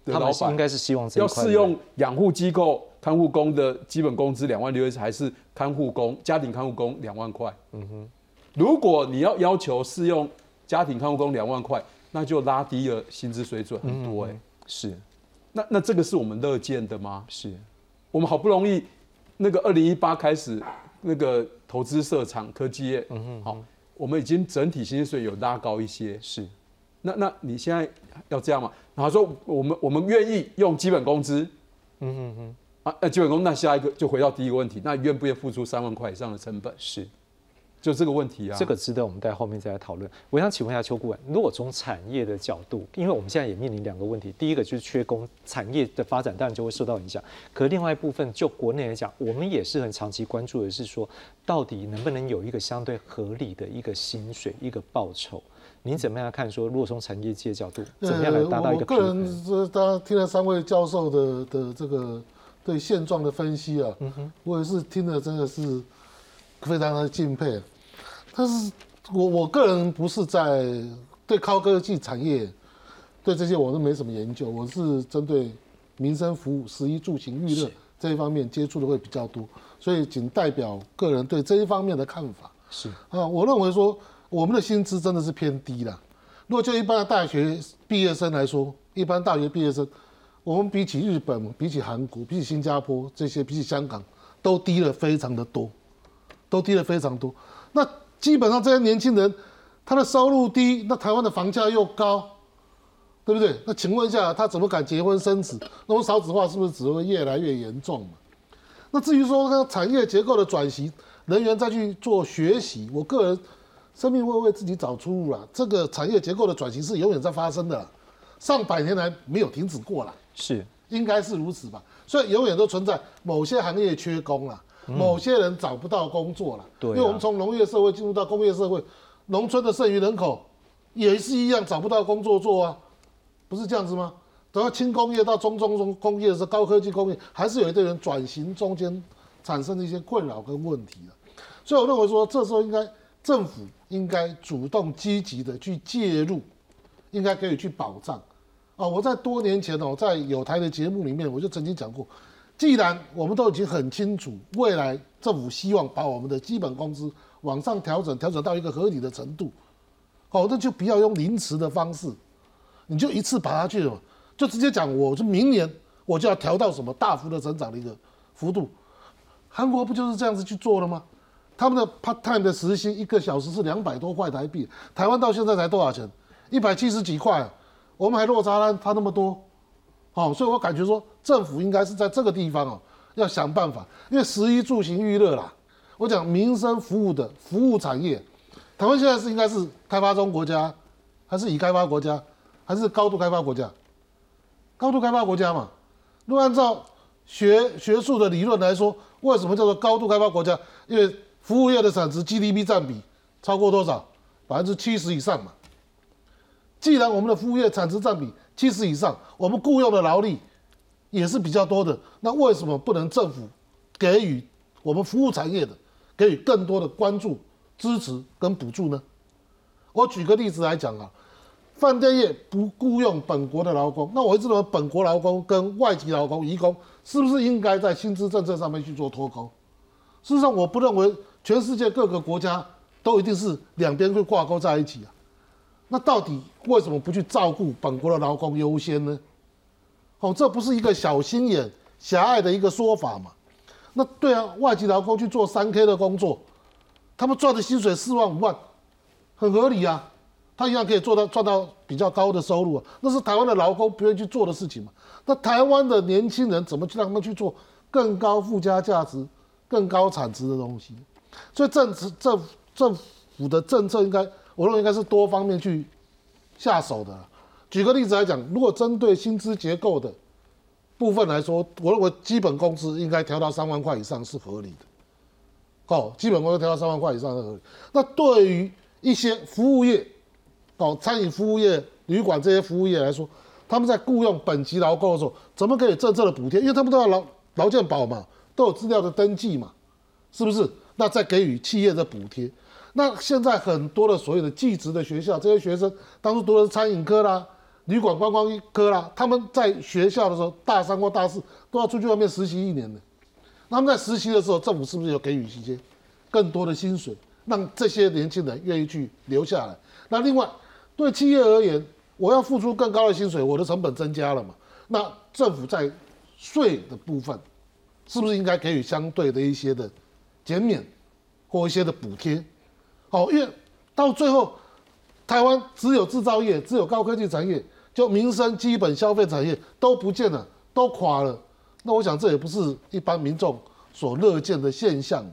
的老板应该是希望要适用养护机构看护工的基本工资两万六，还是看护工、家庭看护工两万块？嗯哼，如果你要要求适用。家庭看护工两万块，那就拉低了薪资水准很多哎。是，那那这个是我们乐见的吗？是，我们好不容易那个二零一八开始那个投资设厂科技业，嗯哼，好，我们已经整体薪水有拉高一些。是，那那你现在要这样吗？然后说我们我们愿意用基本工资，嗯哼哼，啊，那基本工那下一个就回到第一个问题，那愿不愿意付出三万块以上的成本？是。就这个问题啊，这个值得我们在后面再来讨论。我想请问一下邱顾问，如果从产业的角度，因为我们现在也面临两个问题，第一个就是缺工，产业的发展当然就会受到影响。可另外一部分，就国内来讲，我们也是很长期关注的是说，到底能不能有一个相对合理的一个薪水、一个报酬？您怎么样看？说如果从产业界角度，怎么样来达到一个平衡？我个人是，当然听了三位教授的的这个对现状的分析啊，我也是听了真的是非常的敬佩。但是，我我个人不是在对高科技产业，对这些我都没什么研究。我是针对民生服务、食衣住行娱乐这一方面接触的会比较多，所以仅代表个人对这一方面的看法。是啊，我认为说我们的薪资真的是偏低了。如果就一般的大学毕业生来说，一般大学毕业生，我们比起日本、比起韩国、比起新加坡这些、比起香港，都低了非常的多，都低了非常多。那基本上这些年轻人，他的收入低，那台湾的房价又高，对不对？那请问一下，他怎么敢结婚生子？那么少子化是不是只会越来越严重嘛？那至于说个产业结构的转型，人员再去做学习，我个人生命会为自己找出路了。这个产业结构的转型是永远在发生的，上百年来没有停止过了，是应该是如此吧？所以永远都存在某些行业缺工了。某些人找不到工作了，因为我们从农业社会进入到工业社会，农村的剩余人口也是一样找不到工作做啊，不是这样子吗？等到轻工业到中中中工业是高科技工业，还是有一堆人转型中间产生的一些困扰跟问题的。所以我认为说，这时候应该政府应该主动积极的去介入，应该可以去保障。啊，我在多年前哦，在有台的节目里面，我就曾经讲过，既然我们都已经很清楚，未来政府希望把我们的基本工资往上调整，调整到一个合理的程度，哦，那就不要用临时的方式，你就一次把它去了，就直接讲，我是明年我就要调到什么大幅的增长的一个幅度。韩国不就是这样子去做了吗？他们的 part time 的时薪一个小时是两百多块台币，台湾到现在才多少钱？一百七十几块。我们还落差他他那么多，好，所以我感觉说政府应该是在这个地方哦，要想办法，因为食衣住行娱乐啦，我讲民生服务的服务产业，台湾现在是应该是开发中国家，还是已开发国家，还是高度开发国家？高度开发国家嘛，如果按照学学术的理论来说，为什么叫做高度开发国家？因为服务业的产值 GDP 占比超过多少？百分之七十以上嘛。既然我们的服务业产值占比七十以上，我们雇佣的劳力也是比较多的，那为什么不能政府给予我们服务产业的给予更多的关注、支持跟补助呢？我举个例子来讲啊，饭店业不雇佣本国的劳工，那我一直认为本国劳工跟外籍劳工、移工是不是应该在薪资政策上面去做脱钩？事实上，我不认为全世界各个国家都一定是两边会挂钩在一起啊。那到底为什么不去照顾本国的劳工优先呢？哦，这不是一个小心眼、狭隘的一个说法嘛？那对啊，外籍劳工去做三 K 的工作，他们赚的薪水四万五万，很合理啊，他一样可以做到赚到比较高的收入啊。那是台湾的劳工不愿意去做的事情嘛？那台湾的年轻人怎么去让他们去做更高附加价值、更高产值的东西？所以政治政政府的政策应该。我认为应该是多方面去下手的。举个例子来讲，如果针对薪资结构的部分来说，我认为基本工资应该调到三万块以上是合理的。哦，基本工资调到三万块以上是合理。那对于一些服务业，哦，餐饮服务业、旅馆这些服务业来说，他们在雇佣本级劳工的时候，怎么可以政策的补贴？因为他们都要劳劳健保嘛，都有资料的登记嘛，是不是？那再给予企业的补贴。那现在很多的所有的技职的学校，这些学生当初读的是餐饮科啦、旅馆观光科啦，他们在学校的时候，大三或大四都要出去外面实习一年的。那么在实习的时候，政府是不是有给予一些更多的薪水，让这些年轻人愿意去留下来？那另外，对企业而言，我要付出更高的薪水，我的成本增加了嘛？那政府在税的部分，是不是应该给予相对的一些的减免或一些的补贴？哦，因为到最后，台湾只有制造业，只有高科技产业，就民生基本消费产业都不见了，都垮了。那我想这也不是一般民众所乐见的现象嘛。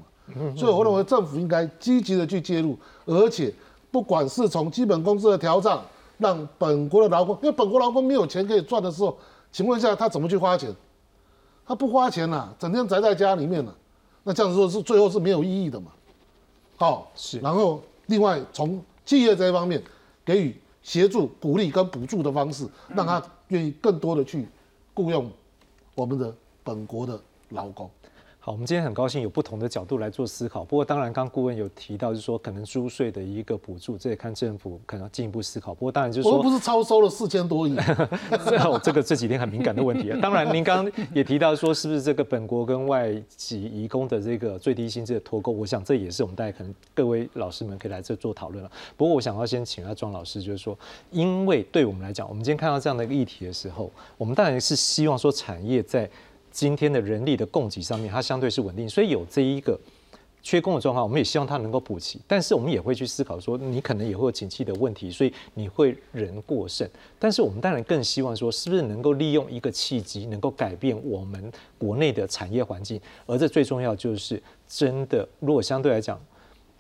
所以我认为政府应该积极的去介入，而且不管是从基本工资的调整，让本国的劳工，因为本国劳工没有钱可以赚的时候，请问一下他怎么去花钱？他不花钱呐，整天宅在家里面了，那这样子说是最后是没有意义的嘛。好是，然后另外从企业这一方面给予协助、鼓励跟补助的方式，让他愿意更多的去雇佣我们的本国的劳工。好，我们今天很高兴有不同的角度来做思考。不过，当然，刚顾问有提到，就是说可能租税的一个补助，这也看政府可能要进一步思考。不过，当然就是说，我不是超收了四千多亿，(laughs) 这个这几天很敏感的问题啊。当然，您刚刚也提到说，是不是这个本国跟外籍移工的这个最低薪资的脱钩？我想这也是我们大家可能各位老师们可以来这做讨论了。不过，我想要先请阿庄老师，就是说，因为对我们来讲，我们今天看到这样的一个议题的时候，我们当然是希望说产业在。今天的人力的供给上面，它相对是稳定，所以有这一个缺工的状况，我们也希望它能够补齐。但是我们也会去思考说，你可能也会有景气的问题，所以你会人过剩。但是我们当然更希望说，是不是能够利用一个契机，能够改变我们国内的产业环境？而这最重要就是真的，如果相对来讲，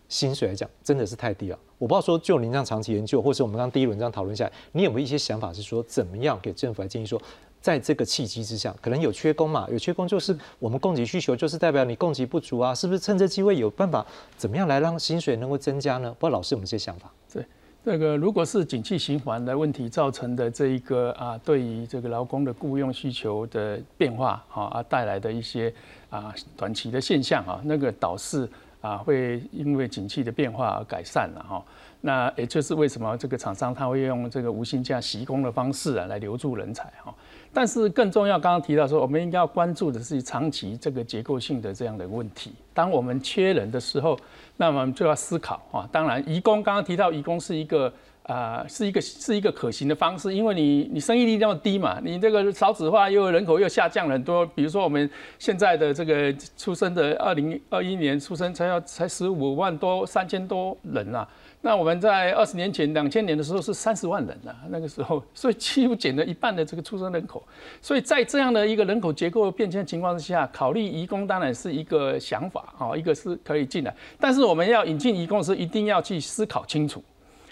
薪水来讲真的是太低了。我不知道说，就您这样长期研究，或是我们刚第一轮这样讨论下来，你有没有一些想法是说，怎么样给政府来建议说？在这个契机之下，可能有缺工嘛？有缺工就是我们供给需求，就是代表你供给不足啊，是不是？趁这机会有办法怎么样来让薪水能够增加呢？不知道老师有没有这些想法？对，这个如果是景气循环的问题造成的这一个啊，对于这个劳工的雇佣需求的变化啊，而带来的一些啊短期的现象啊，那个导致啊会因为景气的变化而改善了哈。那也就是为什么这个厂商他会用这个无薪假习工的方式啊来留住人才哈。但是更重要，刚刚提到说，我们应该要关注的是长期这个结构性的这样的问题。当我们缺人的时候，那么就要思考啊。当然，移工刚刚提到，移工是一个啊，是一个是一个可行的方式，因为你你生育率那么低嘛，你这个少子化又人口又下降了很多。比如说我们现在的这个出生的二零二一年出生才要才十五万多三千多人啊。那我们在二十年前，两千年的时候是三十万人啊，那个时候，所以几乎减了一半的这个出生人口。所以在这样的一个人口结构变迁情况之下，考虑移工当然是一个想法啊，一个是可以进来。但是我们要引进移工时，一定要去思考清楚，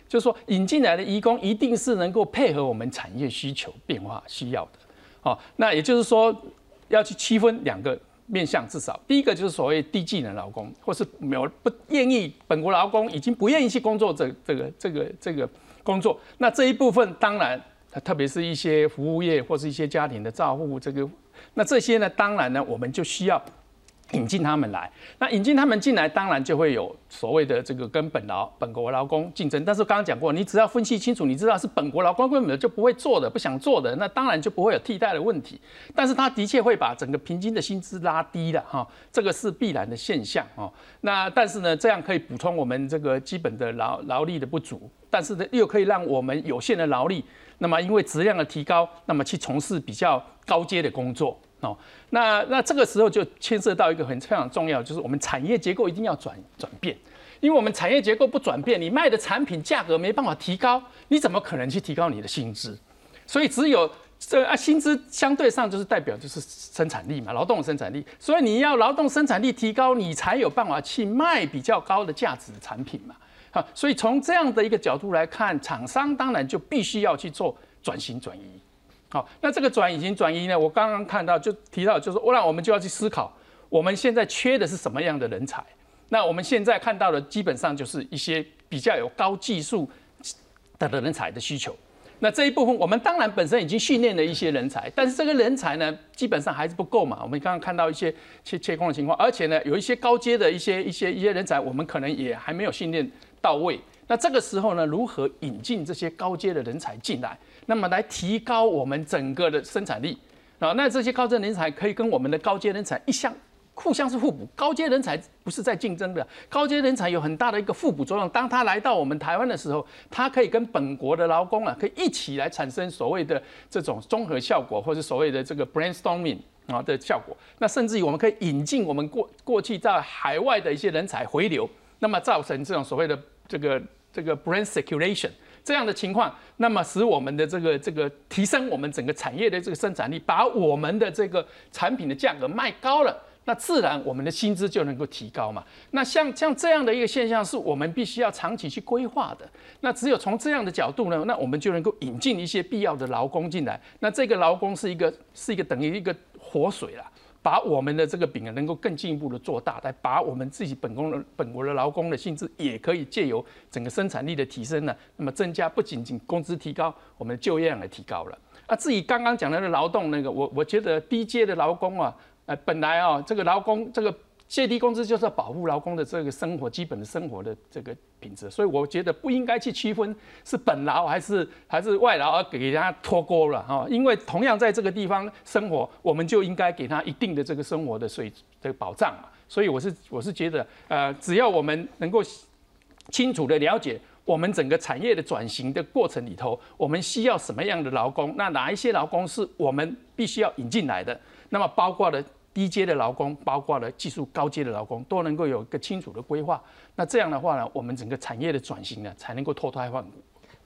就是说引进来的移工一定是能够配合我们产业需求变化需要的。好，那也就是说要去区分两个。面向至少第一个就是所谓低技能劳工，或是没有不愿意本国劳工已经不愿意去工作这这个这个这个工作，那这一部分当然，特别是一些服务业或是一些家庭的照护这个，那这些呢，当然呢，我们就需要。引进他们来，那引进他们进来，当然就会有所谓的这个跟本劳本国劳工竞争。但是刚刚讲过，你只要分析清楚，你知道是本国劳工根本就不会做的，不想做的，那当然就不会有替代的问题。但是他的确会把整个平均的薪资拉低了哈，这个是必然的现象哦。那但是呢，这样可以补充我们这个基本的劳劳力的不足，但是呢，又可以让我们有限的劳力，那么因为质量的提高，那么去从事比较高阶的工作。哦，那那这个时候就牵涉到一个很非常重要，就是我们产业结构一定要转转变，因为我们产业结构不转变，你卖的产品价格没办法提高，你怎么可能去提高你的薪资？所以只有这啊薪资相对上就是代表就是生产力嘛，劳动生产力，所以你要劳动生产力提高，你才有办法去卖比较高的价值的产品嘛。好，所以从这样的一个角度来看，厂商当然就必须要去做转型转移。好，那这个转型转移呢？我刚刚看到就提到，就是那我们就要去思考，我们现在缺的是什么样的人才？那我们现在看到的基本上就是一些比较有高技术的人才的需求。那这一部分我们当然本身已经训练了一些人才，但是这个人才呢，基本上还是不够嘛。我们刚刚看到一些切切工的情况，而且呢，有一些高阶的一些一些一些人才，我们可能也还没有训练到位。那这个时候呢，如何引进这些高阶的人才进来？那么来提高我们整个的生产力啊，那这些高阶人才可以跟我们的高阶人才一相互相是互补。高阶人才不是在竞争的，高阶人才有很大的一个互补作用。当他来到我们台湾的时候，他可以跟本国的劳工啊，可以一起来产生所谓的这种综合效果，或者所谓的这个 brainstorming 啊的效果。那甚至于我们可以引进我们过过去在海外的一些人才回流，那么造成这种所谓的这个这个 brain circulation。这样的情况，那么使我们的这个这个提升我们整个产业的这个生产力，把我们的这个产品的价格卖高了，那自然我们的薪资就能够提高嘛。那像像这样的一个现象，是我们必须要长期去规划的。那只有从这样的角度呢，那我们就能够引进一些必要的劳工进来。那这个劳工是一个是一个等于一个活水了。把我们的这个饼啊，能够更进一步的做大，来把我们自己本工的本国的劳工的薪资，也可以借由整个生产力的提升呢，那么增加不仅仅工资提高，我们的就业量也提高了。啊，至于刚刚讲的劳动那个，我我觉得低阶的劳工啊，呃，本来啊，这个劳工这个。最低工资就是要保护劳工的这个生活基本的生活的这个品质，所以我觉得不应该去区分是本劳还是还是外劳而给人家脱钩了哈，因为同样在这个地方生活，我们就应该给他一定的这个生活的水的保障嘛。所以我是我是觉得，呃，只要我们能够清楚的了解我们整个产业的转型的过程里头，我们需要什么样的劳工，那哪一些劳工是我们必须要引进来的，那么包括了。低阶的劳工，包括了技术高阶的劳工，都能够有一个清楚的规划。那这样的话呢，我们整个产业的转型呢，才能够脱胎换骨。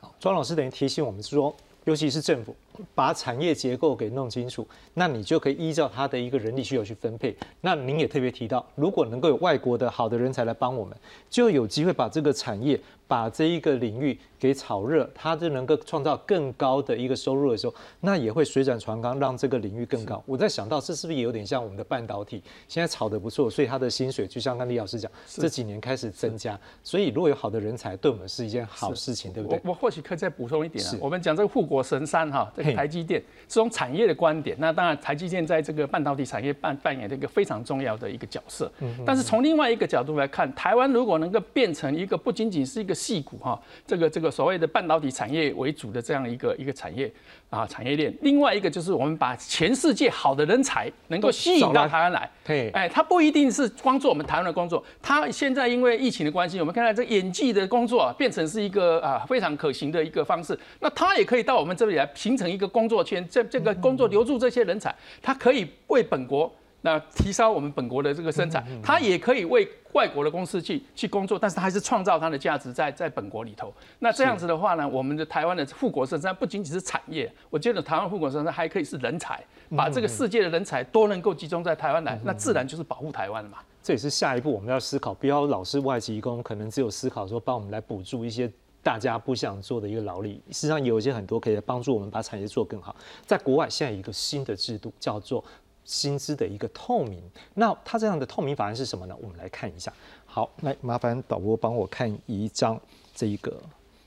好，庄老师等于提醒我们说，尤其是政府把产业结构给弄清楚，那你就可以依照他的一个人力需求去分配。那您也特别提到，如果能够有外国的好的人才来帮我们，就有机会把这个产业，把这一个领域。给炒热，它就能够创造更高的一个收入的时候，那也会水涨船高，让这个领域更高。我在想到，这是不是也有点像我们的半导体，现在炒得不错，所以它的薪水就像刚李老师讲，这几年开始增加。所以如果有好的人才，对我们是一件好事情，对不对？我我或许可以再补充一点啊，我们讲这个护国神山哈，这个台积电，是从产业的观点。那当然，台积电在这个半导体产业扮扮演这个非常重要的一个角色。但是从另外一个角度来看，台湾如果能够变成一个不仅仅是一个细股哈，这个这个所谓的半导体产业为主的这样一个一个产业啊产业链，另外一个就是我们把全世界好的人才能够吸引到台湾来。对哎，他不一定是光做我们台湾的工作，他现在因为疫情的关系，我们看到这演技的工作变成是一个啊非常可行的一个方式。那他也可以到我们这里来形成一个工作圈，这这个工作留住这些人才，他可以为本国那提高我们本国的这个生产，它也可以为外国的公司去去工作，但是它还是创造它的价值在在本国里头。那这样子的话呢，我们的台湾的富国深山不仅仅是产业，我觉得台湾富国深山还可以是人才，把这个世界的人才都能够集中在台湾来，那自然就是保护台湾嘛。这也是下一步我们要思考，不要老是外籍工，可能只有思考说帮我们来补助一些大家不想做的一个劳力。事实上有一些很多可以帮助我们把产业做更好。在国外现在有一个新的制度叫做。薪资的一个透明，那它这样的透明法案是什么呢？我们来看一下。好，来麻烦导播帮我看一张这一个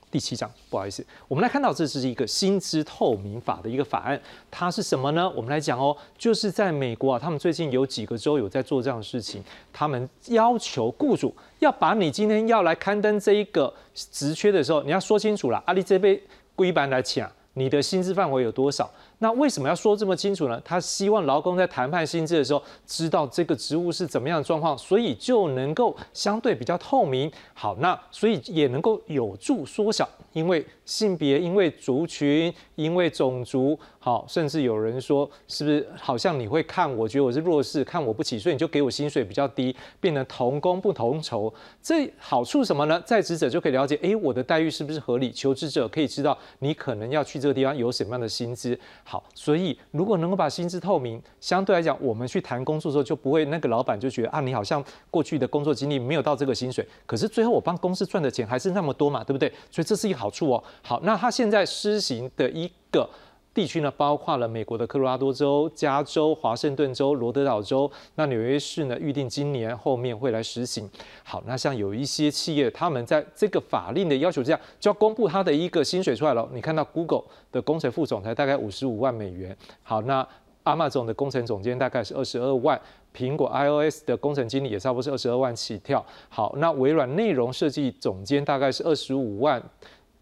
第七章，不好意思，我们来看到这是一个薪资透明法的一个法案，它是什么呢？我们来讲哦，就是在美国啊，他们最近有几个州有在做这样的事情，他们要求雇主要把你今天要来刊登这一个职缺的时候，你要说清楚了，阿里这边规班来抢，你的薪资范围有多少？那为什么要说这么清楚呢？他希望劳工在谈判薪资的时候，知道这个职务是怎么样的状况，所以就能够相对比较透明。好，那所以也能够有助缩小，因为性别、因为族群、因为种族，好，甚至有人说，是不是好像你会看，我觉得我是弱势，看我不起，所以你就给我薪水比较低，变成同工不同酬。这好处什么呢？在职者就可以了解，哎，我的待遇是不是合理？求职者可以知道你可能要去这个地方有什么样的薪资。好，所以如果能够把薪资透明，相对来讲，我们去谈工作的时候就不会那个老板就觉得啊，你好像过去的工作经历没有到这个薪水，可是最后我帮公司赚的钱还是那么多嘛，对不对？所以这是一个好处哦。好，那他现在施行的一个。地区呢，包括了美国的科罗拉多州、加州、华盛顿州、罗德岛州。那纽约市呢，预定今年后面会来实行。好，那像有一些企业，他们在这个法令的要求之下，就要公布他的一个薪水出来了。你看到 Google 的工程副总裁大概五十五万美元。好，那阿玛总的工程总监大概是二十二万，苹果 iOS 的工程经理也差不多是二十二万起跳。好，那微软内容设计总监大概是二十五万。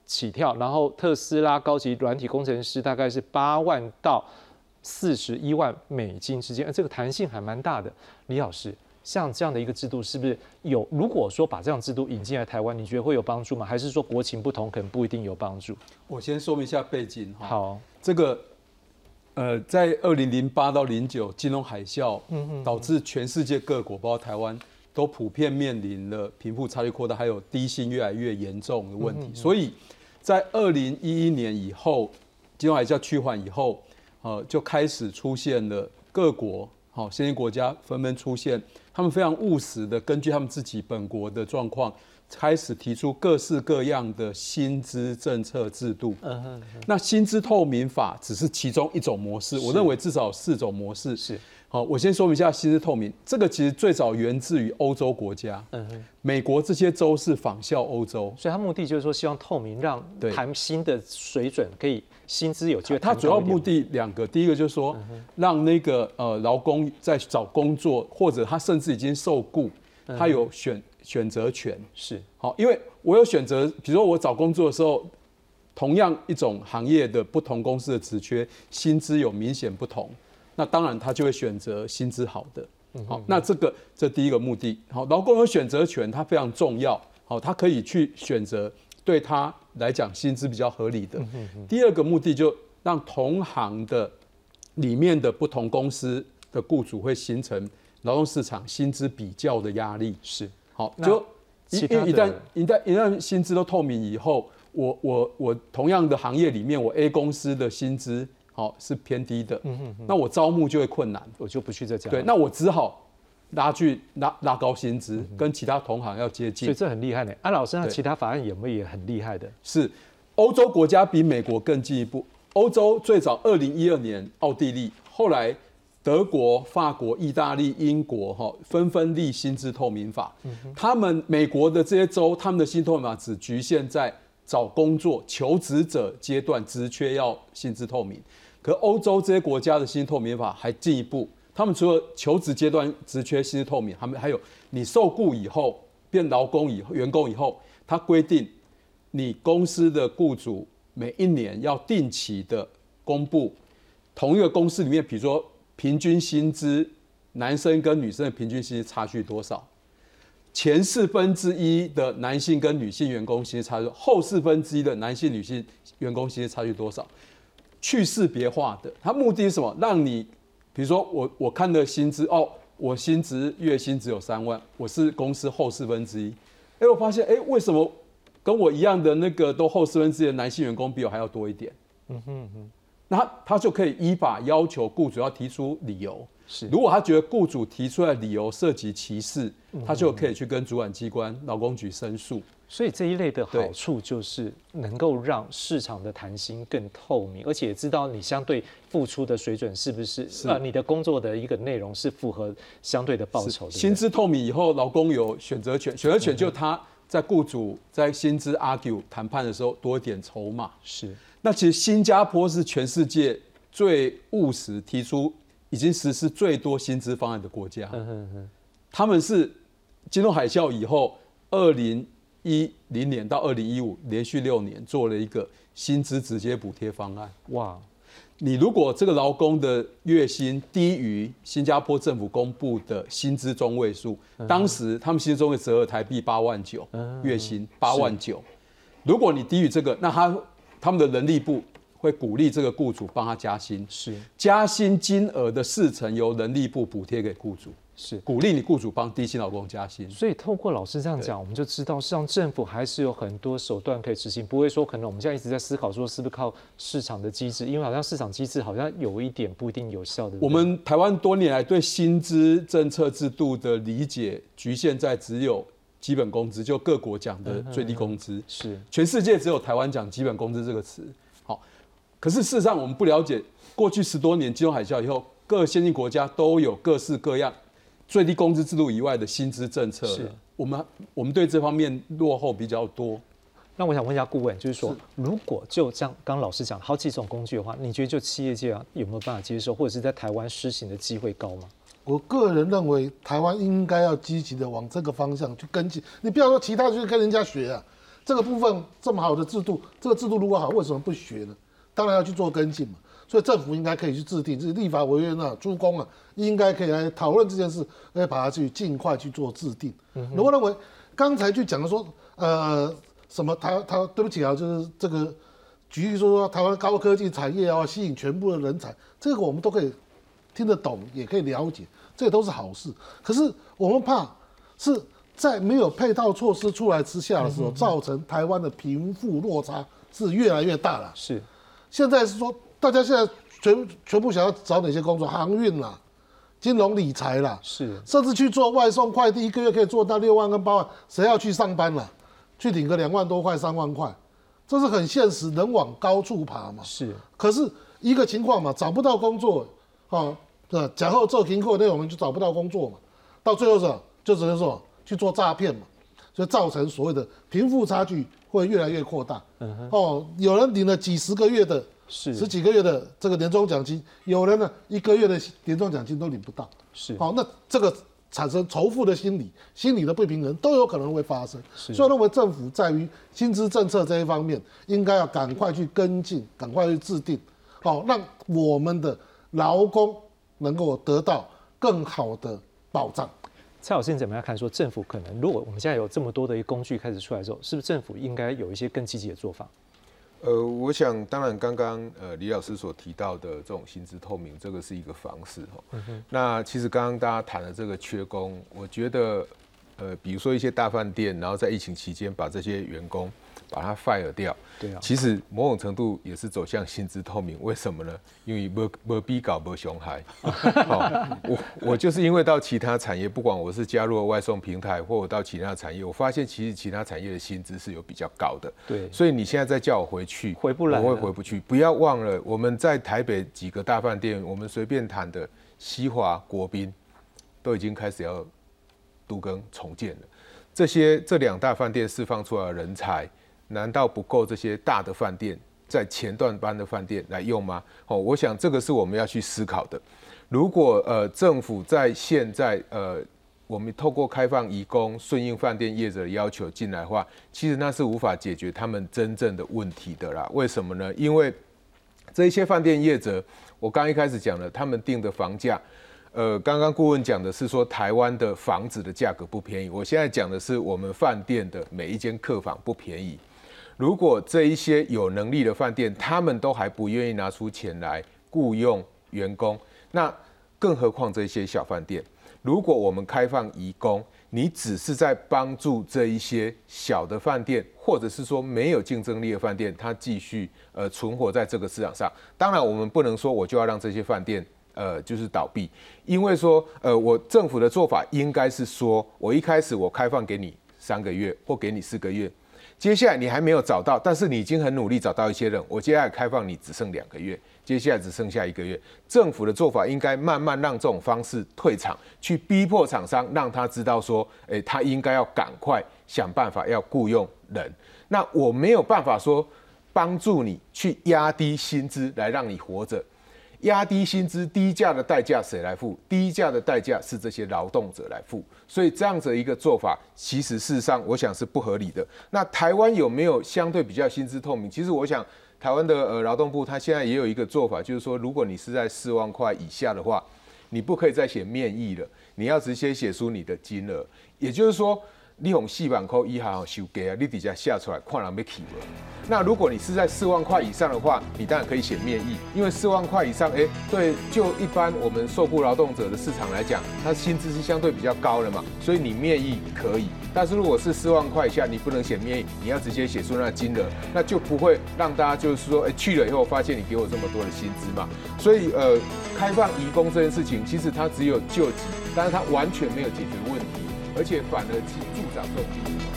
起跳，然后特斯拉高级软体工程师大概是八万到四十一万美金之间，这个弹性还蛮大的。李老师，像这样的一个制度，是不是有？如果说把这样制度引进来台湾，你觉得会有帮助吗？还是说国情不同，可能不一定有帮助？我先说明一下背景哈。好，这个呃，在二零零八到零九金融海啸，嗯嗯，导致全世界各国，包括台湾，都普遍面临了贫富差距扩大，还有低薪越来越严重的问题，所以。在二零一一年以后，金融海啸趋缓以后，呃，就开始出现了各国，好，先进国家纷纷出现，他们非常务实的，根据他们自己本国的状况，开始提出各式各样的薪资政策制度。嗯哼。那薪资透明法只是其中一种模式，我认为至少四种模式。是。好，我先说明一下薪资透明。这个其实最早源自于欧洲国家，嗯哼，美国这些州是仿效欧洲，所以它目的就是说希望透明，让谈薪的水准可以薪资有机会。它主要目的两个，第一个就是说让那个呃劳工在找工作或者他甚至已经受雇，他有选选择权。是好，因为我有选择，比如说我找工作的时候，同样一种行业的不同公司的职缺，薪资有明显不同。那当然，他就会选择薪资好的。好，那这个这第一个目的，好，劳工有选择权，它非常重要。好，他可以去选择对他来讲薪资比较合理的。第二个目的，就让同行的里面的不同公司的雇主会形成劳动市场薪资比较的压力。是，好，就一一旦一旦一旦薪资都透明以后，我我我同样的行业里面，我 A 公司的薪资。好是偏低的，那我招募就会困难，我就不去这家。对，那我只好拉去拉拉高薪资，跟其他同行要接近。所以这很厉害呢。安老师，那其他法案有没有也很厉害的？是，欧洲国家比美国更进一步。欧洲最早二零一二年，奥地利，后来德国、法国、意大利、英国，哈，纷纷立薪资透明法。他们美国的这些州，他们的薪透明法只局限在找工作求职者阶段职缺要薪资透明，可欧洲这些国家的薪资透明法还进一步，他们除了求职阶段职缺薪资透明，他们还有你受雇以后变劳工以员工以后，他规定你公司的雇主每一年要定期的公布同一个公司里面，比如说平均薪资，男生跟女生的平均薪资差距多少。前四分之一的男性跟女性员工薪资差距，后四分之一的男性、女性员工薪资差距多少？去识别化的，它目的是什么？让你，比如说我我看的薪资哦，我薪资月薪只有三万，我是公司后四分之一，哎，我发现哎，为什么跟我一样的那个都后四分之一的男性员工比我还要多一点？嗯哼哼，那他就可以依法要求雇主要提出理由。是，如果他觉得雇主提出来理由涉及歧视，他就可以去跟主管机关劳工局申诉。所以这一类的好处就是能够让市场的弹性更透明，而且知道你相对付出的水准是不是啊？你的工作的一个内容是符合相对的报酬的。薪资透明以后，劳工有选择权，选择权就他在雇主在薪资 argue 谈判的时候多一点筹码。是。那其实新加坡是全世界最务实提出。已经实施最多薪资方案的国家，他们是金融海啸以后，二零一零年到二零一五连续六年做了一个薪资直接补贴方案。哇，你如果这个劳工的月薪低于新加坡政府公布的薪资中位数，当时他们薪资中位折合台币八万九，月薪八万九。如果你低于这个，那他他们的人力部。会鼓励这个雇主帮他加薪，是加薪金额的四成由人力部补贴给雇主，是鼓励你雇主帮低薪劳工加薪。所以透过老师这样讲，我们就知道，实际上政府还是有很多手段可以执行，不会说可能我们现在一直在思考说是不是靠市场的机制，因为好像市场机制好像有一点不一定有效的。我们台湾多年来对薪资政策制度的理解局限在只有基本工资，就各国讲的最低工资，是全世界只有台湾讲基本工资这个词。好可是事实上，我们不了解过去十多年金融海啸以后，各先进国家都有各式各样最低工资制度以外的薪资政策。是，我们我们对这方面落后比较多。那我想问一下顾问，就是说，如果就像刚老师讲好几种工具的话，你觉得就企业界啊有没有办法接受，或者是在台湾施行的机会高吗？我个人认为，台湾应该要积极的往这个方向去跟进。你不要说其他去跟人家学啊，这个部分这么好的制度，这个制度如果好，为什么不学呢？当然要去做跟进嘛，所以政府应该可以去制定，这是立法委员啊、诸公啊，应该可以来讨论这件事，来把它去尽快去做制定。如果认为刚才去讲的说，呃，什么台台对不起啊，就是这个举例说说台湾高科技产业啊，吸引全部的人才，这个我们都可以听得懂，也可以了解，这都是好事。可是我们怕是在没有配套措施出来之下的时候，造成台湾的贫富落差是越来越大了。是。现在是说，大家现在全全部想要找哪些工作？航运啦，金融理财啦，是，甚至去做外送快递，一个月可以做到六万跟八万，谁要去上班了？去领个两万多块、三万块，这是很现实，人往高处爬嘛。是，可是一个情况嘛，找不到工作，啊，对，假后做停课那我们就找不到工作嘛，到最后是就只能说去做诈骗嘛，所以造成所谓的贫富差距。会越来越扩大。嗯哼哦，有人领了几十个月的、十几个月的这个年终奖金，有人呢一个月的年终奖金都领不到。是，好，那这个产生仇富的心理、心理的不平衡都有可能会发生。所以认为政府在于薪资政策这一方面，应该要赶快去跟进，赶快去制定，好，让我们的劳工能够得到更好的保障。蔡老师，你怎么样看？说政府可能，如果我们现在有这么多的一个工具开始出来之后，是不是政府应该有一些更积极的做法？呃，我想，当然，刚刚呃李老师所提到的这种薪资透明，这个是一个方式哈。那其实刚刚大家谈的这个缺工，我觉得，呃，比如说一些大饭店，然后在疫情期间把这些员工。把它 fire 掉，对啊，其实某种程度也是走向薪资透明。为什么呢？因为没没逼搞没熊孩。好，(laughs) 我我就是因为到其他产业，不管我是加入了外送平台，或我到其他产业，我发现其实其他产业的薪资是有比较高的。对，所以你现在再叫我回去，回不来，我会回不去。不要忘了，我们在台北几个大饭店，我们随便谈的西华、国宾，都已经开始要都更重建了。这些这两大饭店释放出来的人才。难道不够这些大的饭店在前段班的饭店来用吗？哦，我想这个是我们要去思考的。如果呃政府在现在呃我们透过开放移工顺应饭店业者的要求进来的话，其实那是无法解决他们真正的问题的啦。为什么呢？因为这一些饭店业者，我刚一开始讲了，他们定的房价。呃，刚刚顾问讲的是说台湾的房子的价格不便宜，我现在讲的是我们饭店的每一间客房不便宜。如果这一些有能力的饭店，他们都还不愿意拿出钱来雇佣员工，那更何况这些小饭店？如果我们开放移工，你只是在帮助这一些小的饭店，或者是说没有竞争力的饭店，它继续呃存活在这个市场上。当然，我们不能说我就要让这些饭店。呃，就是倒闭，因为说，呃，我政府的做法应该是说，我一开始我开放给你三个月或给你四个月，接下来你还没有找到，但是你已经很努力找到一些人，我接下来开放你只剩两个月，接下来只剩下一个月，政府的做法应该慢慢让这种方式退场，去逼迫厂商，让他知道说，诶，他应该要赶快想办法要雇佣人，那我没有办法说帮助你去压低薪资来让你活着。压低薪资、低价的代价谁来付？低价的代价是这些劳动者来付。所以这样子一个做法，其实事实上我想是不合理的。那台湾有没有相对比较薪资透明？其实我想，台湾的呃劳动部它现在也有一个做法，就是说，如果你是在四万块以下的话，你不可以再写面议了，你要直接写出你的金额。也就是说。你用四万块以下收价啊，你底下下出来看人要起无？那如果你是在四万块以上的话，你当然可以写面议，因为四万块以上，哎，对，就一般我们受雇劳动者的市场来讲，它薪资是相对比较高的嘛，所以你面议可以。但是如果是四万块以下，你不能写面议，你要直接写出那金额，那就不会让大家就是说，哎，去了以后发现你给我这么多的薪资嘛。所以，呃，开放移工这件事情，其实它只有救急，但是它完全没有解决问题。而且反而去助长这种。